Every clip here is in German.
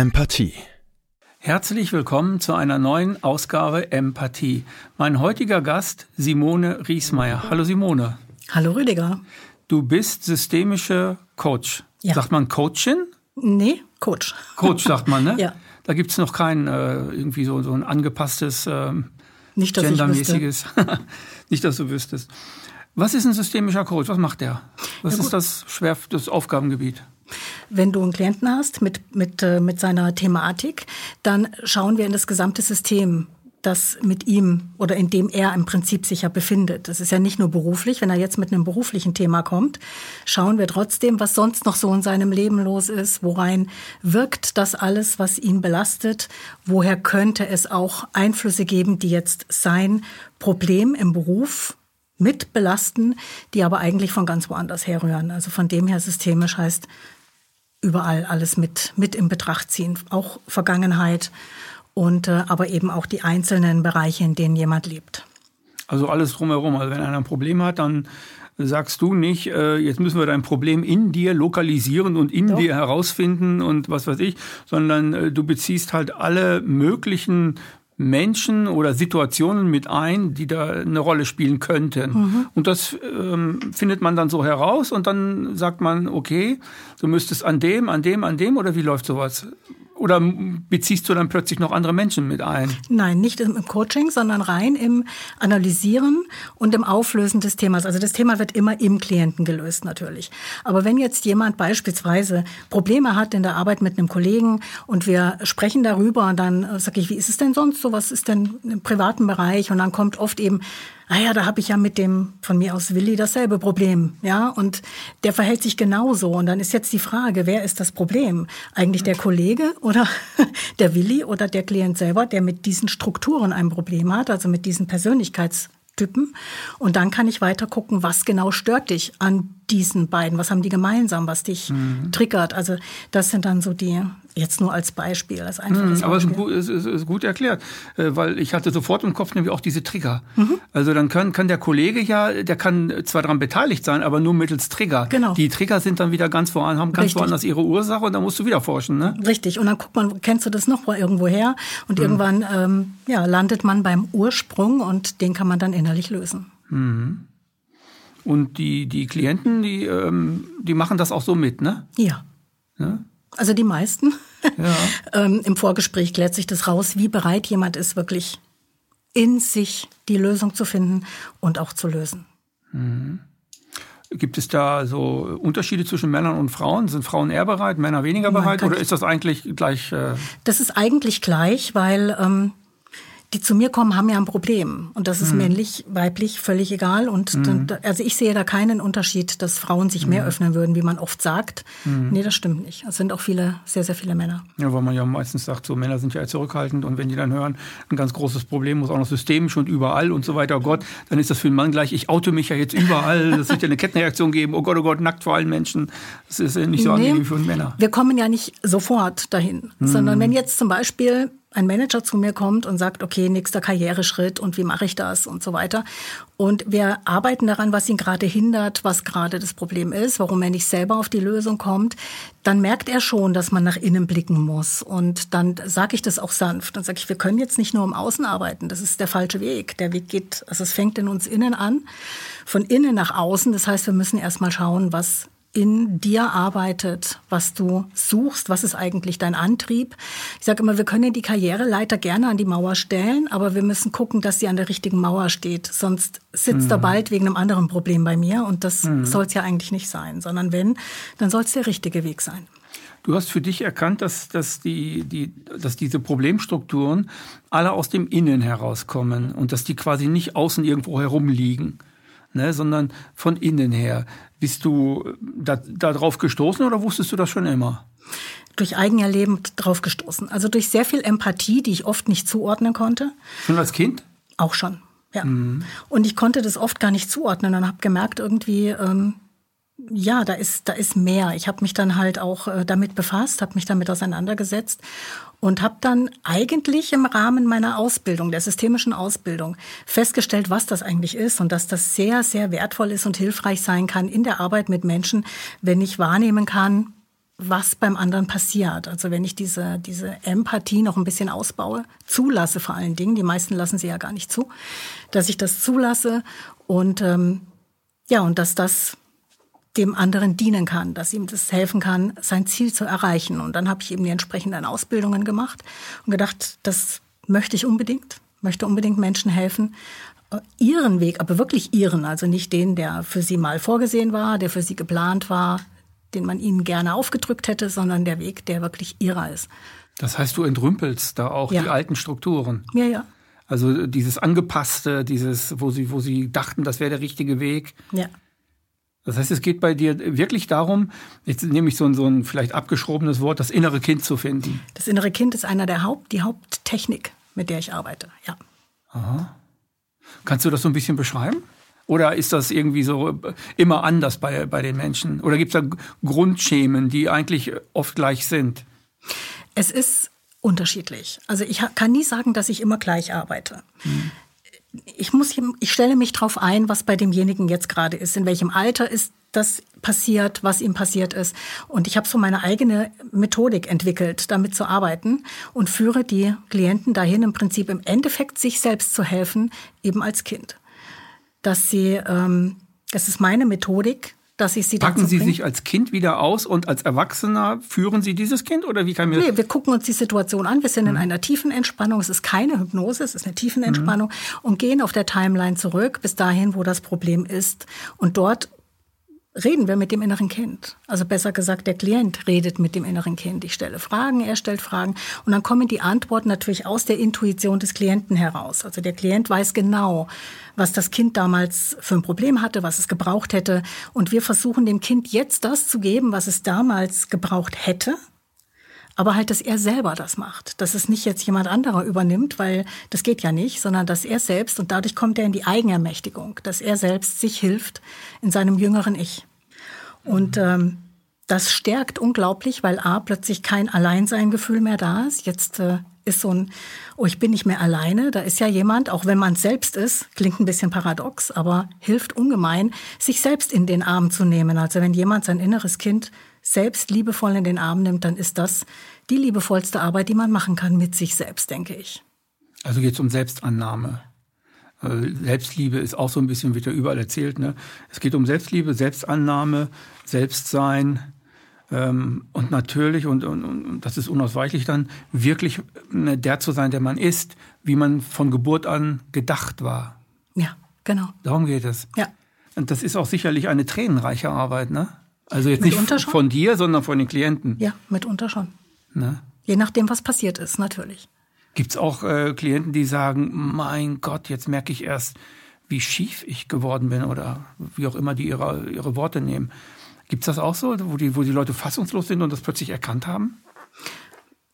Empathie. Herzlich willkommen zu einer neuen Ausgabe Empathie. Mein heutiger Gast Simone Riesmeier. Hallo Simone. Hallo Rüdiger. Du bist systemische Coach. Ja. Sagt man Coachin? Nee, Coach. Coach sagt man, ne? Ja. Da gibt's noch kein äh, irgendwie so, so ein angepasstes, ähm, Nicht, dass ich gendermäßiges. Nicht, dass du wüsstest. Was ist ein systemischer Coach? Was macht der? Was ist das schwer das Aufgabengebiet? Wenn du einen Klienten hast mit, mit, äh, mit seiner Thematik, dann schauen wir in das gesamte System, das mit ihm oder in dem er im Prinzip sich ja befindet. Das ist ja nicht nur beruflich. Wenn er jetzt mit einem beruflichen Thema kommt, schauen wir trotzdem, was sonst noch so in seinem Leben los ist. Worein wirkt das alles, was ihn belastet? Woher könnte es auch Einflüsse geben, die jetzt sein Problem im Beruf mit belasten, die aber eigentlich von ganz woanders herrühren. Also von dem her systemisch heißt überall alles mit, mit in Betracht ziehen, auch Vergangenheit und äh, aber eben auch die einzelnen Bereiche, in denen jemand lebt. Also alles drumherum. Also wenn einer ein Problem hat, dann sagst du nicht, äh, jetzt müssen wir dein Problem in dir lokalisieren und in Doch. dir herausfinden und was weiß ich, sondern äh, du beziehst halt alle möglichen Menschen oder Situationen mit ein, die da eine Rolle spielen könnten. Und das ähm, findet man dann so heraus und dann sagt man, okay, du müsstest an dem, an dem, an dem oder wie läuft sowas? Oder beziehst du dann plötzlich noch andere Menschen mit ein? Nein, nicht im Coaching, sondern rein im Analysieren und im Auflösen des Themas. Also das Thema wird immer im Klienten gelöst natürlich. Aber wenn jetzt jemand beispielsweise Probleme hat in der Arbeit mit einem Kollegen und wir sprechen darüber, dann sage ich, wie ist es denn sonst so? Was ist denn im privaten Bereich? Und dann kommt oft eben, ah ja, da habe ich ja mit dem von mir aus Willi dasselbe Problem, ja, und der verhält sich genauso. Und dann ist jetzt die Frage, wer ist das Problem? Eigentlich der Kollege oder der Willi oder der Klient selber, der mit diesen Strukturen ein Problem hat, also mit diesen Persönlichkeitstypen. Und dann kann ich weiter gucken, was genau stört dich an diesen beiden? Was haben die gemeinsam, was dich triggert? Also das sind dann so die, jetzt nur als Beispiel, als einfaches Aber es ist, Beispiel. gut, es ist, ist gut erklärt, äh, weil ich hatte sofort im Kopf nämlich auch diese Trigger. Mhm. Also dann kann, kann der Kollege ja, der kann zwar daran beteiligt sein, aber nur mittels Trigger. Genau. Die Trigger sind dann wieder ganz woanders, haben ganz Richtig. woanders ihre Ursache und da musst du wieder forschen, ne? Richtig. Und dann guckt man, kennst du das noch mal irgendwo her? Und irgendwann ähm, ja, landet man beim Ursprung und den kann man dann innerlich lösen. Und die, die Klienten, die, ähm, die machen das auch so mit, ne? Ja. Ja. Also die meisten. Ja. ähm, Im Vorgespräch klärt sich das raus, wie bereit jemand ist, wirklich in sich die Lösung zu finden und auch zu lösen. Gibt es da so Unterschiede zwischen Männern und Frauen? Sind Frauen eher bereit, Männer weniger bereit? Oder ist das eigentlich gleich? Äh, Das ist eigentlich gleich, weil ähm, die zu mir kommen, haben ja ein Problem. Und das ist männlich, weiblich, völlig egal. Und dann, also ich sehe da keinen Unterschied, dass Frauen sich mehr öffnen würden, wie man oft sagt. Nee, das stimmt nicht. Es sind auch viele, sehr, sehr viele Männer. Ja, weil man ja meistens sagt, so Männer sind ja zurückhaltend und wenn die dann hören, ein ganz großes Problem, muss auch noch systemisch und überall und so weiter, oh Gott, dann ist das für einen Mann gleich, ich oute mich ja jetzt überall, das wird ja eine Kettenreaktion geben, oh Gott, oh Gott, nackt vor allen Menschen. Das ist ja nicht so Nee. angenehm für einen Männer. Wir kommen ja nicht sofort dahin, sondern wenn jetzt zum Beispiel ein Manager zu mir kommt und sagt, okay, nächster Karriereschritt und wie mache ich das und so weiter. Und wir arbeiten daran, was ihn gerade hindert, was gerade das Problem ist, warum er nicht selber auf die Lösung kommt, dann merkt er schon, dass man nach innen blicken muss. Und dann sage ich das auch sanft. Dann sage ich, wir können jetzt nicht nur im Außen arbeiten, das ist der falsche Weg. Der Weg geht, also es fängt in uns innen an, von innen nach außen. Das heißt, wir müssen erstmal schauen, was in dir arbeitet, was du suchst, was ist eigentlich dein Antrieb. Ich sage immer, wir können die Karriereleiter gerne an die Mauer stellen, aber wir müssen gucken, dass sie an der richtigen Mauer steht. Sonst sitzt er bald wegen einem anderen Problem bei mir und das soll es ja eigentlich nicht sein, sondern wenn, dann soll es der richtige Weg sein. Du hast für dich erkannt, dass, dass, die, die, dass diese Problemstrukturen alle aus dem Innen herauskommen und dass die quasi nicht außen irgendwo herumliegen, ne, sondern von innen her. Bist du da, da drauf gestoßen oder wusstest du das schon immer? Durch Eigenerleben drauf gestoßen. Also durch sehr viel Empathie, die ich oft nicht zuordnen konnte. Schon als Kind? Auch schon, ja. Und ich konnte das oft gar nicht zuordnen und habe gemerkt irgendwie, ähm, ja, da ist, da ist mehr. Ich habe mich dann halt auch äh, damit befasst, habe mich damit auseinandergesetzt und habe dann eigentlich im Rahmen meiner Ausbildung, der systemischen Ausbildung, festgestellt, was das eigentlich ist und dass das sehr, sehr wertvoll ist und hilfreich sein kann in der Arbeit mit Menschen, wenn ich wahrnehmen kann, was beim anderen passiert. Also wenn ich diese, diese Empathie noch ein bisschen ausbaue, zulasse vor allen Dingen, die meisten lassen sie ja gar nicht zu, dass ich das zulasse und ähm, ja, und dass das dem anderen dienen kann, dass ihm das helfen kann, sein Ziel zu erreichen. Und dann habe ich eben die entsprechenden Ausbildungen gemacht und gedacht, das möchte ich unbedingt, möchte unbedingt Menschen helfen, äh, ihren Weg, aber wirklich ihren, also nicht den, der für sie mal vorgesehen war, der für sie geplant war, den man ihnen gerne aufgedrückt hätte, sondern der Weg, der wirklich ihrer ist. Das heißt, du entrümpelst da auch ja. die alten Strukturen. Ja, ja. Also dieses angepasste, dieses, wo sie, wo sie dachten, das wäre der richtige Weg. Ja. Das heißt, es geht bei dir wirklich darum, jetzt nehme ich so ein, so ein vielleicht abgeschobenes Wort, das innere Kind zu finden. Das innere Kind ist einer der Haupt, die Haupttechnik, mit der ich arbeite, ja. Aha. Kannst du das so ein bisschen beschreiben? Oder ist das irgendwie so immer anders bei, bei den Menschen? Oder gibt es da Grundschemen, die eigentlich oft gleich sind? Es ist unterschiedlich. Also ich kann nie sagen, dass ich immer gleich arbeite. Hm ich muss, ich stelle mich darauf ein, was bei demjenigen jetzt gerade ist, in welchem Alter ist das passiert, was ihm passiert ist. Und ich habe so meine eigene Methodik entwickelt, damit zu arbeiten und führe die Klienten dahin, im Prinzip im Endeffekt sich selbst zu helfen, eben als Kind. Dass sie, ähm, das ist meine Methodik, dass ich sie Packen Sie sich als Kind wieder aus und als Erwachsener führen Sie dieses Kind oder wie kann mir Nee, wir gucken uns die Situation an. Wir sind mhm. in einer tiefen Entspannung. Es ist keine Hypnose, es ist eine tiefen Entspannung mhm. und gehen auf der Timeline zurück bis dahin, wo das Problem ist. Und dort reden wir mit dem inneren Kind. Also besser gesagt, der Klient redet mit dem inneren Kind. Ich stelle Fragen, er stellt Fragen und dann kommen die Antworten natürlich aus der Intuition des Klienten heraus. Also der Klient weiß genau, was das Kind damals für ein Problem hatte, was es gebraucht hätte und wir versuchen dem Kind jetzt das zu geben, was es damals gebraucht hätte. Aber halt, dass er selber das macht, dass es nicht jetzt jemand anderer übernimmt, weil das geht ja nicht, sondern dass er selbst und dadurch kommt er in die Eigenermächtigung, dass er selbst sich hilft in seinem jüngeren Ich. Und ähm, das stärkt unglaublich, weil A, plötzlich kein Alleinseingefühl mehr da ist. Jetzt äh, ist so ein, oh, ich bin nicht mehr alleine. Da ist ja jemand, auch wenn man selbst ist, klingt ein bisschen paradox, aber hilft ungemein, sich selbst in den Arm zu nehmen. Also wenn jemand sein inneres Kind selbst liebevoll in den Arm nimmt, dann ist das die liebevollste Arbeit, die man machen kann mit sich selbst, denke ich. Also geht es um Selbstannahme. Äh, Selbstliebe ist auch so ein bisschen, wird ja überall erzählt. Ne? Es geht um Selbstliebe, Selbstannahme, Selbstsein ähm, und natürlich, und, und, und das ist unausweichlich dann, wirklich ne, der zu sein, der man ist, wie man von Geburt an gedacht war. Ja, genau. Darum geht es. Ja. Und das ist auch sicherlich eine tränenreiche Arbeit, ne? Also jetzt mitunter nicht von dir, sondern von den Klienten. Ja, mitunter schon. Ne? Je nachdem, was passiert ist, natürlich. Gibt es auch äh, Klienten, die sagen, mein Gott, jetzt merke ich erst, wie schief ich geworden bin oder wie auch immer die ihre, ihre Worte nehmen. Gibt es das auch so, wo die, wo die Leute fassungslos sind und das plötzlich erkannt haben?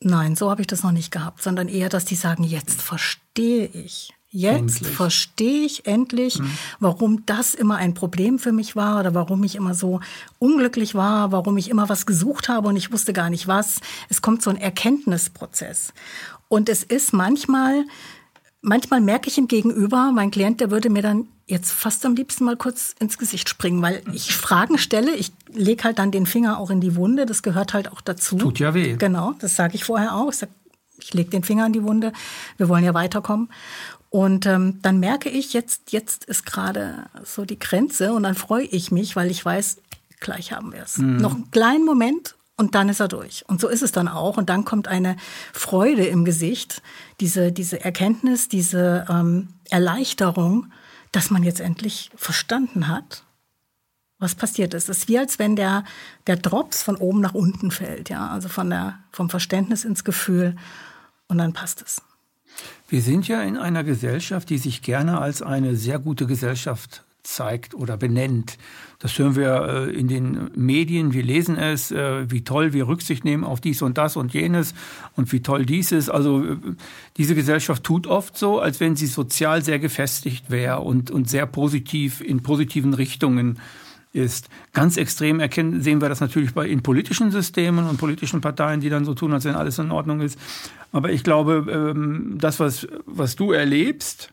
Nein, so habe ich das noch nicht gehabt, sondern eher, dass die sagen, jetzt verstehe ich. Jetzt endlich. verstehe ich endlich, mhm. warum das immer ein Problem für mich war oder warum ich immer so unglücklich war, warum ich immer was gesucht habe und ich wusste gar nicht was. Es kommt so ein Erkenntnisprozess. Und es ist manchmal, manchmal merke ich ihm gegenüber, mein Klient, der würde mir dann jetzt fast am liebsten mal kurz ins Gesicht springen, weil ich Fragen stelle, ich lege halt dann den Finger auch in die Wunde, das gehört halt auch dazu. Tut ja weh. Genau, das sage ich vorher auch. Ich, sag, ich lege den Finger in die Wunde, wir wollen ja weiterkommen. Und ähm, dann merke ich, jetzt, jetzt ist gerade so die Grenze und dann freue ich mich, weil ich weiß, gleich haben wir es. Mhm. Noch einen kleinen Moment und dann ist er durch. Und so ist es dann auch. Und dann kommt eine Freude im Gesicht, diese, diese Erkenntnis, diese ähm, Erleichterung, dass man jetzt endlich verstanden hat, was passiert ist. Es ist wie als wenn der, der Drops von oben nach unten fällt, ja, also von der, vom Verständnis ins Gefühl. Und dann passt es. Wir sind ja in einer Gesellschaft, die sich gerne als eine sehr gute Gesellschaft zeigt oder benennt. Das hören wir äh, in den Medien, wir lesen es, äh, wie toll wir Rücksicht nehmen auf dies und das und jenes und wie toll dies ist. Also äh, diese Gesellschaft tut oft so, als wenn sie sozial sehr gefestigt wäre und, und sehr positiv in positiven Richtungen ist. Ganz extrem erkennen, sehen wir das natürlich bei, in politischen Systemen und politischen Parteien, die dann so tun, als wenn alles in Ordnung ist. Aber ich glaube, ähm, das, was, was du erlebst,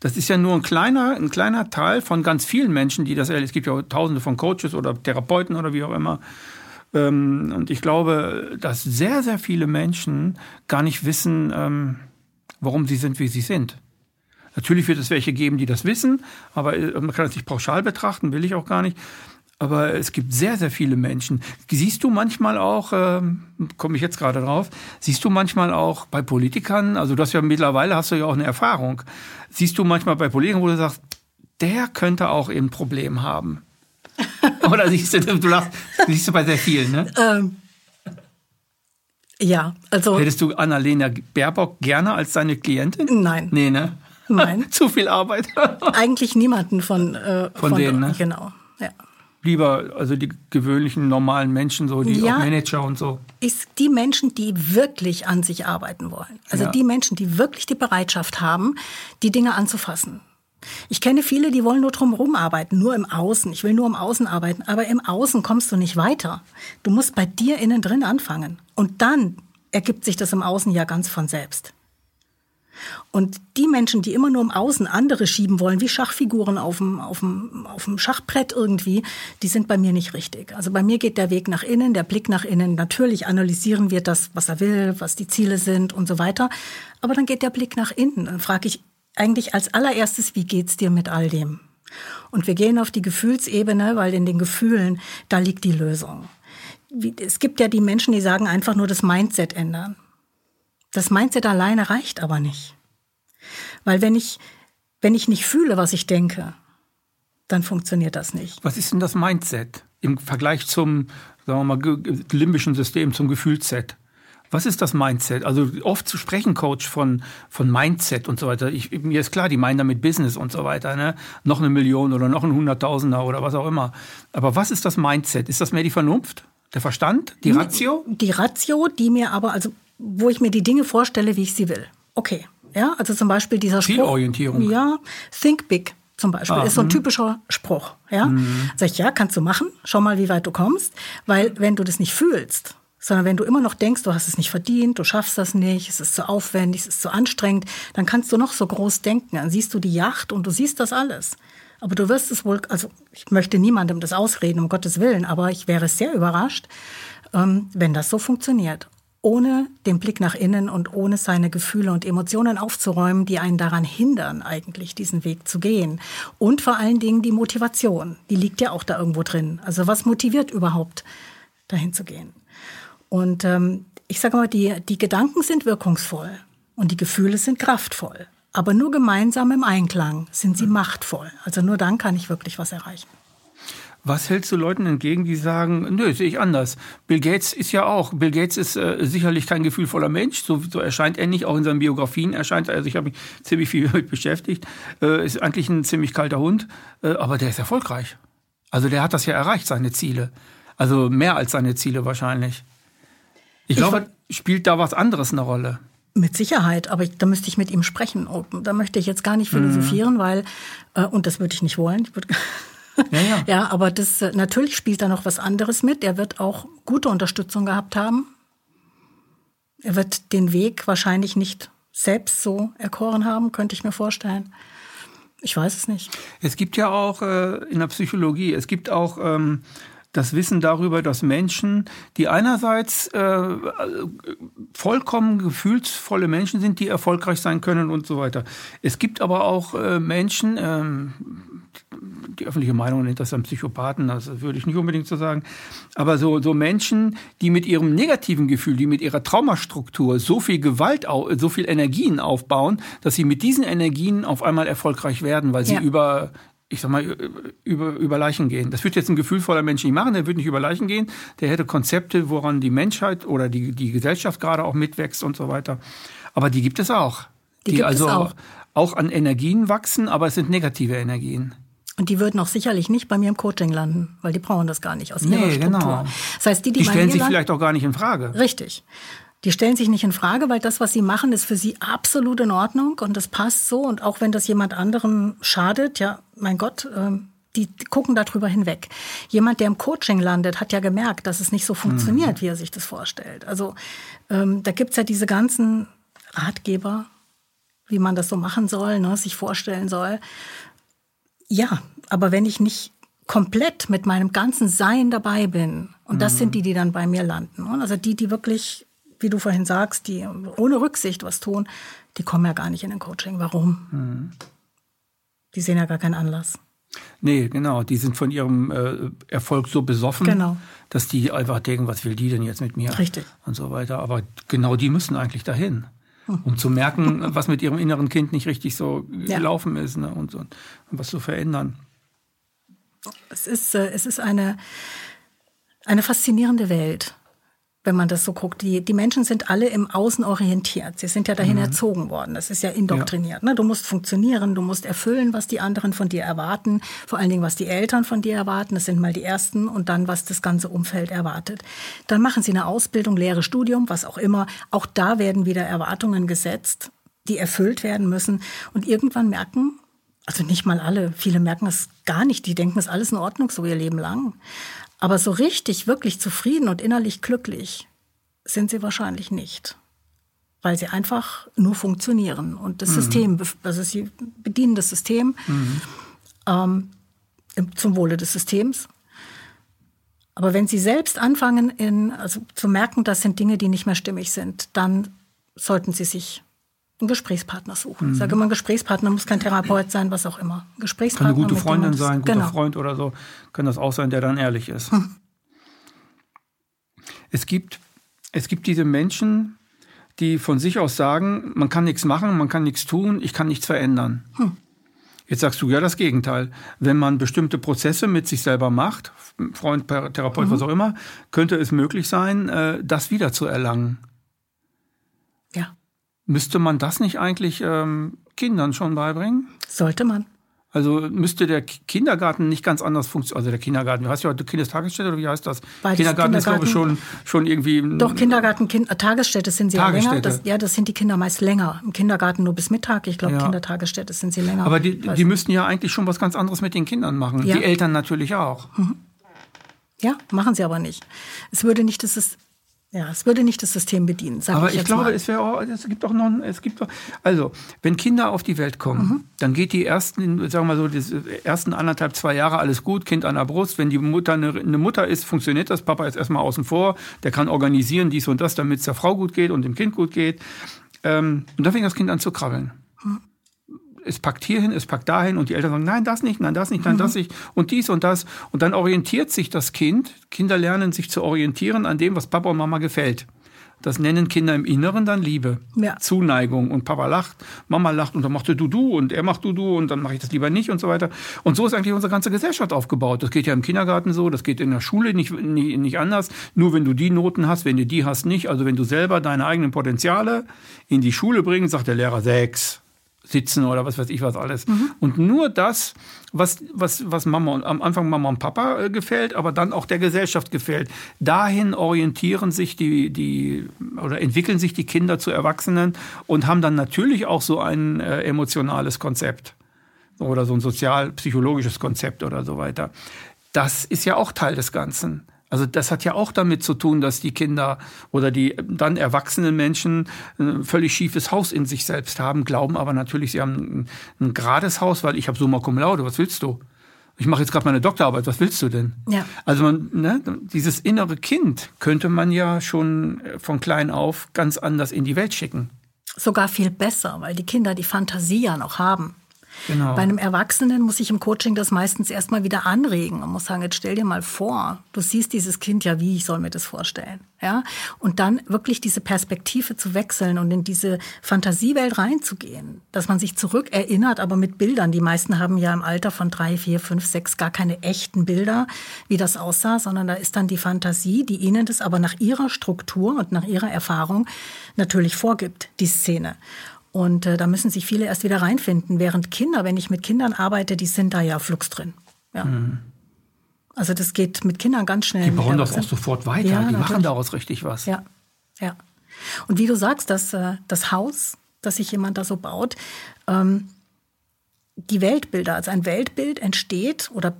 das ist ja nur ein kleiner, ein kleiner Teil von ganz vielen Menschen, die das. Es gibt ja tausende von Coaches oder Therapeuten oder wie auch immer. Ähm, und ich glaube, dass sehr, sehr viele Menschen gar nicht wissen, ähm, warum sie sind, wie sie sind. Natürlich wird es welche geben, die das wissen, aber äh, man kann das nicht pauschal betrachten, will ich auch gar nicht. Aber es gibt sehr, sehr viele Menschen. Siehst du manchmal auch, ähm, komme ich jetzt gerade drauf, siehst du manchmal auch bei Politikern, also du hast ja mittlerweile hast du ja auch eine Erfahrung, siehst du manchmal bei Politikern, wo du sagst, der könnte auch ein Problem haben. Oder siehst du, du lachst, siehst du bei sehr vielen, ne? Ähm, ja, also. Hättest du Annalena Baerbock gerne als deine Klientin? Nein. Nee, ne? Nein. Zu viel Arbeit. Eigentlich niemanden von, äh, von, von denen, ne? Genau, ja lieber, also die gewöhnlichen normalen Menschen, so die ja, Manager und so. Ist die Menschen, die wirklich an sich arbeiten wollen. Also ja. die Menschen, die wirklich die Bereitschaft haben, die Dinge anzufassen. Ich kenne viele, die wollen nur drumherum arbeiten, nur im Außen. Ich will nur im Außen arbeiten. Aber im Außen kommst du nicht weiter. Du musst bei dir innen drin anfangen. Und dann ergibt sich das im Außen ja ganz von selbst. Und die Menschen, die immer nur im Außen andere schieben wollen, wie Schachfiguren auf dem, auf dem, auf dem Schachbrett irgendwie, die sind bei mir nicht richtig. Also bei mir geht der Weg nach innen, der Blick nach innen. Natürlich analysieren wir das, was er will, was die Ziele sind und so weiter. Aber dann geht der Blick nach innen. Dann frage ich eigentlich als allererstes, wie geht's dir mit all dem? Und wir gehen auf die Gefühlsebene, weil in den Gefühlen, da liegt die Lösung. Es gibt ja die Menschen, die sagen einfach nur das Mindset ändern. Das Mindset alleine reicht aber nicht. Weil wenn ich, wenn ich nicht fühle, was ich denke, dann funktioniert das nicht. Was ist denn das Mindset im Vergleich zum, sagen wir mal, limbischen System, zum Gefühlsset? Was ist das Mindset? Also oft zu sprechen Coach von, von Mindset und so weiter. Ich, mir ist klar, die meinen damit Business und so weiter. Ne? Noch eine Million oder noch ein Hunderttausender oder was auch immer. Aber was ist das Mindset? Ist das mehr die Vernunft? Der Verstand? Die Ratio? Die Ratio, die mir aber, also wo ich mir die Dinge vorstelle, wie ich sie will. Okay. Ja, also zum Beispiel dieser Spruch. Zielorientierung. Ja, think big zum Beispiel ah, ist so ein mhm. typischer Spruch. Ja, mhm. sag ich ja, kannst du machen. Schau mal, wie weit du kommst, weil wenn du das nicht fühlst, sondern wenn du immer noch denkst, du hast es nicht verdient, du schaffst das nicht, es ist zu aufwendig, es ist zu anstrengend, dann kannst du noch so groß denken. Dann siehst du die Yacht und du siehst das alles. Aber du wirst es wohl, also ich möchte niemandem das ausreden, um Gottes Willen, aber ich wäre sehr überrascht, ähm, wenn das so funktioniert ohne den Blick nach innen und ohne seine Gefühle und Emotionen aufzuräumen, die einen daran hindern, eigentlich diesen Weg zu gehen. Und vor allen Dingen die Motivation, die liegt ja auch da irgendwo drin. Also was motiviert überhaupt, dahin zu gehen? Und ähm, ich sage mal, die, die Gedanken sind wirkungsvoll und die Gefühle sind kraftvoll. Aber nur gemeinsam im Einklang sind sie machtvoll. Also nur dann kann ich wirklich was erreichen. Was hältst du Leuten entgegen, die sagen, nö, sehe ich anders. Bill Gates ist ja auch, Bill Gates ist äh, sicherlich kein gefühlvoller Mensch, so, so erscheint er nicht, auch in seinen Biografien erscheint er, also ich habe mich ziemlich viel damit beschäftigt, äh, ist eigentlich ein ziemlich kalter Hund, äh, aber der ist erfolgreich. Also der hat das ja erreicht, seine Ziele. Also mehr als seine Ziele wahrscheinlich. Ich, ich glaube, spielt da was anderes eine Rolle. Mit Sicherheit, aber ich, da müsste ich mit ihm sprechen. Da möchte ich jetzt gar nicht philosophieren, mhm. weil, äh, und das würde ich nicht wollen. Ich würde ja, ja. ja, aber das äh, natürlich spielt da noch was anderes mit. Er wird auch gute Unterstützung gehabt haben. Er wird den Weg wahrscheinlich nicht selbst so erkoren haben, könnte ich mir vorstellen. Ich weiß es nicht. Es gibt ja auch äh, in der Psychologie, es gibt auch ähm, das Wissen darüber, dass Menschen, die einerseits äh, vollkommen gefühlsvolle Menschen sind, die erfolgreich sein können und so weiter. Es gibt aber auch äh, Menschen, ähm, die öffentliche Meinung nennt das dann Psychopathen, das würde ich nicht unbedingt so sagen, aber so, so Menschen, die mit ihrem negativen Gefühl, die mit ihrer Traumastruktur so viel Gewalt, so viel Energien aufbauen, dass sie mit diesen Energien auf einmal erfolgreich werden, weil sie ja. über ich sag mal, über, über Leichen gehen. Das wird jetzt ein gefühlvoller Mensch nicht machen, der wird nicht über Leichen gehen. Der hätte Konzepte, woran die Menschheit oder die, die Gesellschaft gerade auch mitwächst und so weiter. Aber die gibt es auch. Die, die also auch. auch an Energien wachsen, aber es sind negative Energien. Und die würden auch sicherlich nicht bei mir im Coaching landen, weil die brauchen das gar nicht aus ihrer nee, Struktur. Genau. Das heißt, die, die, die stellen sich landen, vielleicht auch gar nicht in Frage. Richtig. Die stellen sich nicht in Frage, weil das, was sie machen, ist für sie absolut in Ordnung und das passt so. Und auch wenn das jemand anderem schadet, ja, mein Gott, ähm, die, die gucken darüber hinweg. Jemand, der im Coaching landet, hat ja gemerkt, dass es nicht so funktioniert, mhm. wie er sich das vorstellt. Also ähm, da gibt's ja diese ganzen Ratgeber, wie man das so machen soll, ne, sich vorstellen soll. Ja, aber wenn ich nicht komplett mit meinem ganzen Sein dabei bin. Und das mhm. sind die, die dann bei mir landen. Also die, die wirklich, wie du vorhin sagst, die ohne Rücksicht was tun, die kommen ja gar nicht in ein Coaching. Warum? Mhm. Die sehen ja gar keinen Anlass. Nee, genau. Die sind von ihrem äh, Erfolg so besoffen, genau. dass die einfach denken, was will die denn jetzt mit mir? Richtig. Und so weiter. Aber genau die müssen eigentlich dahin, hm. um zu merken, was mit ihrem inneren Kind nicht richtig so ja. gelaufen ist ne? und, und, und was zu verändern. Es ist, äh, es ist eine, eine faszinierende Welt, wenn man das so guckt. Die, die Menschen sind alle im Außen orientiert. Sie sind ja dahin mhm. erzogen worden. Das ist ja indoktriniert. Ja. Ne? Du musst funktionieren, du musst erfüllen, was die anderen von dir erwarten. Vor allen Dingen, was die Eltern von dir erwarten. Das sind mal die Ersten. Und dann, was das ganze Umfeld erwartet. Dann machen sie eine Ausbildung, Lehre, Studium, was auch immer. Auch da werden wieder Erwartungen gesetzt, die erfüllt werden müssen. Und irgendwann merken also nicht mal alle, viele merken es gar nicht, die denken, es ist alles in Ordnung so ihr Leben lang. Aber so richtig, wirklich zufrieden und innerlich glücklich sind sie wahrscheinlich nicht. Weil sie einfach nur funktionieren und das mhm. System, also sie bedienen das System mhm. ähm, zum Wohle des Systems. Aber wenn sie selbst anfangen, in, also zu merken, das sind Dinge, die nicht mehr stimmig sind, dann sollten sie sich einen Gesprächspartner suchen. Mhm. Ich sage immer, ein Gesprächspartner muss kein Therapeut sein, was auch immer. Ein Gesprächspartner. Kann eine gute Freundin sein, ein guter genau. Freund oder so. Kann das auch sein, der dann ehrlich ist. Hm. Es gibt, es gibt diese Menschen, die von sich aus sagen, man kann nichts machen, man kann nichts tun, ich kann nichts verändern. Hm. Jetzt sagst du ja das Gegenteil. Wenn man bestimmte Prozesse mit sich selber macht, Freund, Therapeut, mhm. was auch immer, könnte es möglich sein, äh, das wieder zu erlangen. Ja. Müsste man das nicht eigentlich ähm, Kindern schon beibringen? Sollte man. Also müsste der Kindergarten nicht ganz anders funktionieren. Also der Kindergarten, wie heißt ja Kindestagesstätte oder wie heißt das? Beides Kindergarten, Kindergarten ist, glaube ich, schon, schon irgendwie. Doch, Kindergarten, kind, äh, Tagesstätte sind sie Tagesstätte. ja länger. Das, ja, das sind die Kinder meist länger. Im Kindergarten nur bis Mittag. Ich glaube, ja. Kindertagesstätte sind sie länger. Aber die, die müssten ja eigentlich schon was ganz anderes mit den Kindern machen. Ja. Die Eltern natürlich auch. Mhm. Ja, machen sie aber nicht. Es würde nicht das ist ja, es würde nicht das System bedienen. Sag Aber ich, ich glaube, mal. es auch, es gibt doch noch, es gibt doch, also wenn Kinder auf die Welt kommen, mhm. dann geht die ersten, sagen wir mal so, die ersten anderthalb, zwei Jahre alles gut, Kind an der Brust. Wenn die Mutter eine, eine Mutter ist, funktioniert das. Papa ist erstmal außen vor, der kann organisieren dies und das, damit es der Frau gut geht und dem Kind gut geht. Ähm, und dann fängt das Kind an zu krabbeln. Mhm es packt hierhin, es packt dahin und die Eltern sagen, nein, das nicht, nein, das nicht, nein, mhm. das nicht und dies und das. Und dann orientiert sich das Kind. Kinder lernen sich zu orientieren an dem, was Papa und Mama gefällt. Das nennen Kinder im Inneren dann Liebe, ja. Zuneigung. Und Papa lacht, Mama lacht und dann macht er du du und er macht du du und dann mache ich das lieber nicht und so weiter. Und so ist eigentlich unsere ganze Gesellschaft aufgebaut. Das geht ja im Kindergarten so, das geht in der Schule nicht, nicht, nicht anders. Nur wenn du die Noten hast, wenn du die hast, nicht. Also wenn du selber deine eigenen Potenziale in die Schule bringst, sagt der Lehrer sechs sitzen oder was weiß ich was alles. Mhm. Und nur das, was, was, was Mama und am Anfang Mama und Papa äh, gefällt, aber dann auch der Gesellschaft gefällt. Dahin orientieren sich die, die oder entwickeln sich die Kinder zu Erwachsenen und haben dann natürlich auch so ein äh, emotionales Konzept oder so ein sozial-psychologisches Konzept oder so weiter. Das ist ja auch Teil des Ganzen. Also das hat ja auch damit zu tun, dass die Kinder oder die dann erwachsenen Menschen ein völlig schiefes Haus in sich selbst haben, glauben aber natürlich, sie haben ein, ein gerades Haus, weil ich habe Summa Cum Laude, was willst du? Ich mache jetzt gerade meine Doktorarbeit, was willst du denn? Ja. Also man, ne, dieses innere Kind könnte man ja schon von klein auf ganz anders in die Welt schicken. Sogar viel besser, weil die Kinder die Fantasie ja noch haben. Genau. Bei einem Erwachsenen muss ich im Coaching das meistens erstmal wieder anregen und muss sagen, jetzt stell dir mal vor, du siehst dieses Kind ja wie, ich soll mir das vorstellen. Ja? Und dann wirklich diese Perspektive zu wechseln und in diese Fantasiewelt reinzugehen, dass man sich zurückerinnert, aber mit Bildern. Die meisten haben ja im Alter von drei, vier, fünf, sechs gar keine echten Bilder, wie das aussah, sondern da ist dann die Fantasie, die ihnen das aber nach ihrer Struktur und nach ihrer Erfahrung natürlich vorgibt, die Szene. Und äh, da müssen sich viele erst wieder reinfinden. Während Kinder, wenn ich mit Kindern arbeite, die sind da ja flugs drin. Ja. Mhm. Also das geht mit Kindern ganz schnell. Die bauen das auch sofort weiter. Ja, die natürlich. machen daraus richtig was. Ja, ja. Und wie du sagst, das, äh, das Haus, das sich jemand da so baut, ähm, die Weltbilder, also ein Weltbild entsteht oder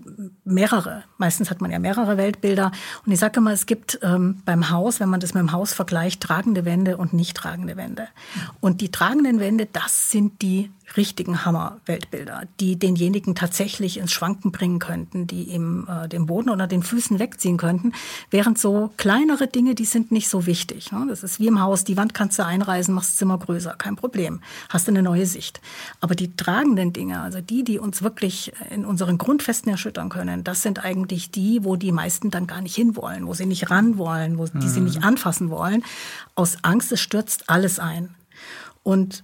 mehrere, meistens hat man ja mehrere Weltbilder. Und ich sage immer, es gibt ähm, beim Haus, wenn man das mit dem Haus vergleicht, tragende Wände und nicht tragende Wände. Und die tragenden Wände, das sind die richtigen Hammer-Weltbilder, die denjenigen tatsächlich ins Schwanken bringen könnten, die ihm äh, den Boden oder den Füßen wegziehen könnten. Während so kleinere Dinge, die sind nicht so wichtig. Ne? Das ist wie im Haus, die Wand kannst du einreißen, machst das Zimmer größer, kein Problem. Hast du eine neue Sicht. Aber die tragenden Dinge, also die, die uns wirklich in unseren Grundfesten erschüttern können, das sind eigentlich die, wo die meisten dann gar nicht hinwollen, wo sie nicht ran wollen, wo die sie mhm. nicht anfassen wollen. Aus Angst, es stürzt alles ein. Und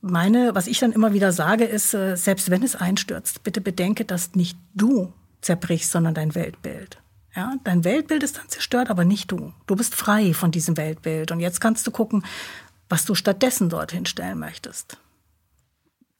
meine, was ich dann immer wieder sage, ist, äh, selbst wenn es einstürzt, bitte bedenke, dass nicht du zerbrichst, sondern dein Weltbild. Ja, dein Weltbild ist dann zerstört, aber nicht du. Du bist frei von diesem Weltbild. Und jetzt kannst du gucken, was du stattdessen dorthin stellen möchtest.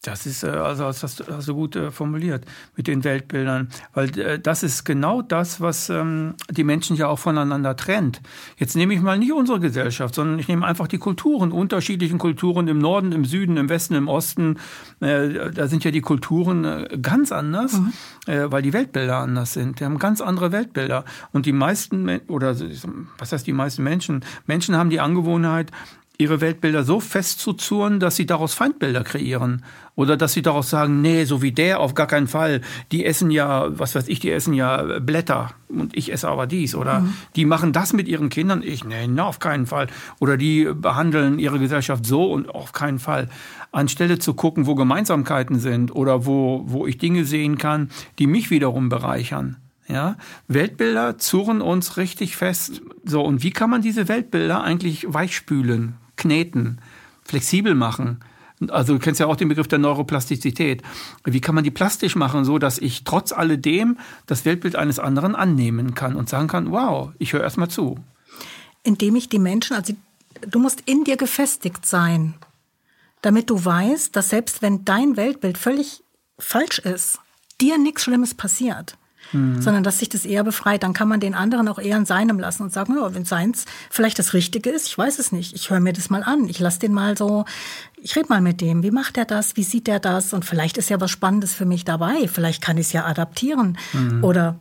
Das ist, äh, also das hast, hast du gut äh, formuliert mit den Weltbildern, weil äh, das ist genau das, was ähm, die Menschen ja auch voneinander trennt. Jetzt nehme ich mal nicht unsere Gesellschaft, sondern ich nehme einfach die Kulturen, unterschiedlichen Kulturen im Norden, im Süden, im Westen, im Osten. Da sind ja die Kulturen ganz anders, mhm. weil die Weltbilder anders sind. Die haben ganz andere Weltbilder. Und die meisten, oder was heißt die meisten Menschen? Menschen haben die Angewohnheit, ihre Weltbilder so festzuzurren, dass sie daraus Feindbilder kreieren. Oder dass sie daraus sagen, nee, so wie der auf gar keinen Fall. Die essen ja, was weiß ich, die essen ja Blätter und ich esse aber dies. Oder mhm. die machen das mit ihren Kindern. Ich, nee, na, auf keinen Fall. Oder die behandeln ihre Gesellschaft so und auf keinen Fall. Anstelle zu gucken, wo Gemeinsamkeiten sind oder wo, wo ich Dinge sehen kann, die mich wiederum bereichern. Ja, Weltbilder zurren uns richtig fest. So, und wie kann man diese Weltbilder eigentlich weichspülen? Kneten, flexibel machen. Also du kennst ja auch den Begriff der Neuroplastizität. Wie kann man die plastisch machen, so dass ich trotz alledem das Weltbild eines anderen annehmen kann und sagen kann, wow, ich höre erstmal zu. Indem ich die Menschen, also du musst in dir gefestigt sein, damit du weißt, dass selbst wenn dein Weltbild völlig falsch ist, dir nichts Schlimmes passiert mhm. sondern dass sich das eher befreit. Dann kann man den anderen auch eher in seinem lassen und sagen, ja, wenn seins vielleicht das Richtige ist, ich weiß es nicht, ich höre mir das mal an, ich lasse den mal so, ich rede mal mit dem, wie macht er das, wie sieht er das und vielleicht ist ja was Spannendes für mich dabei, vielleicht kann ich es ja adaptieren mhm. oder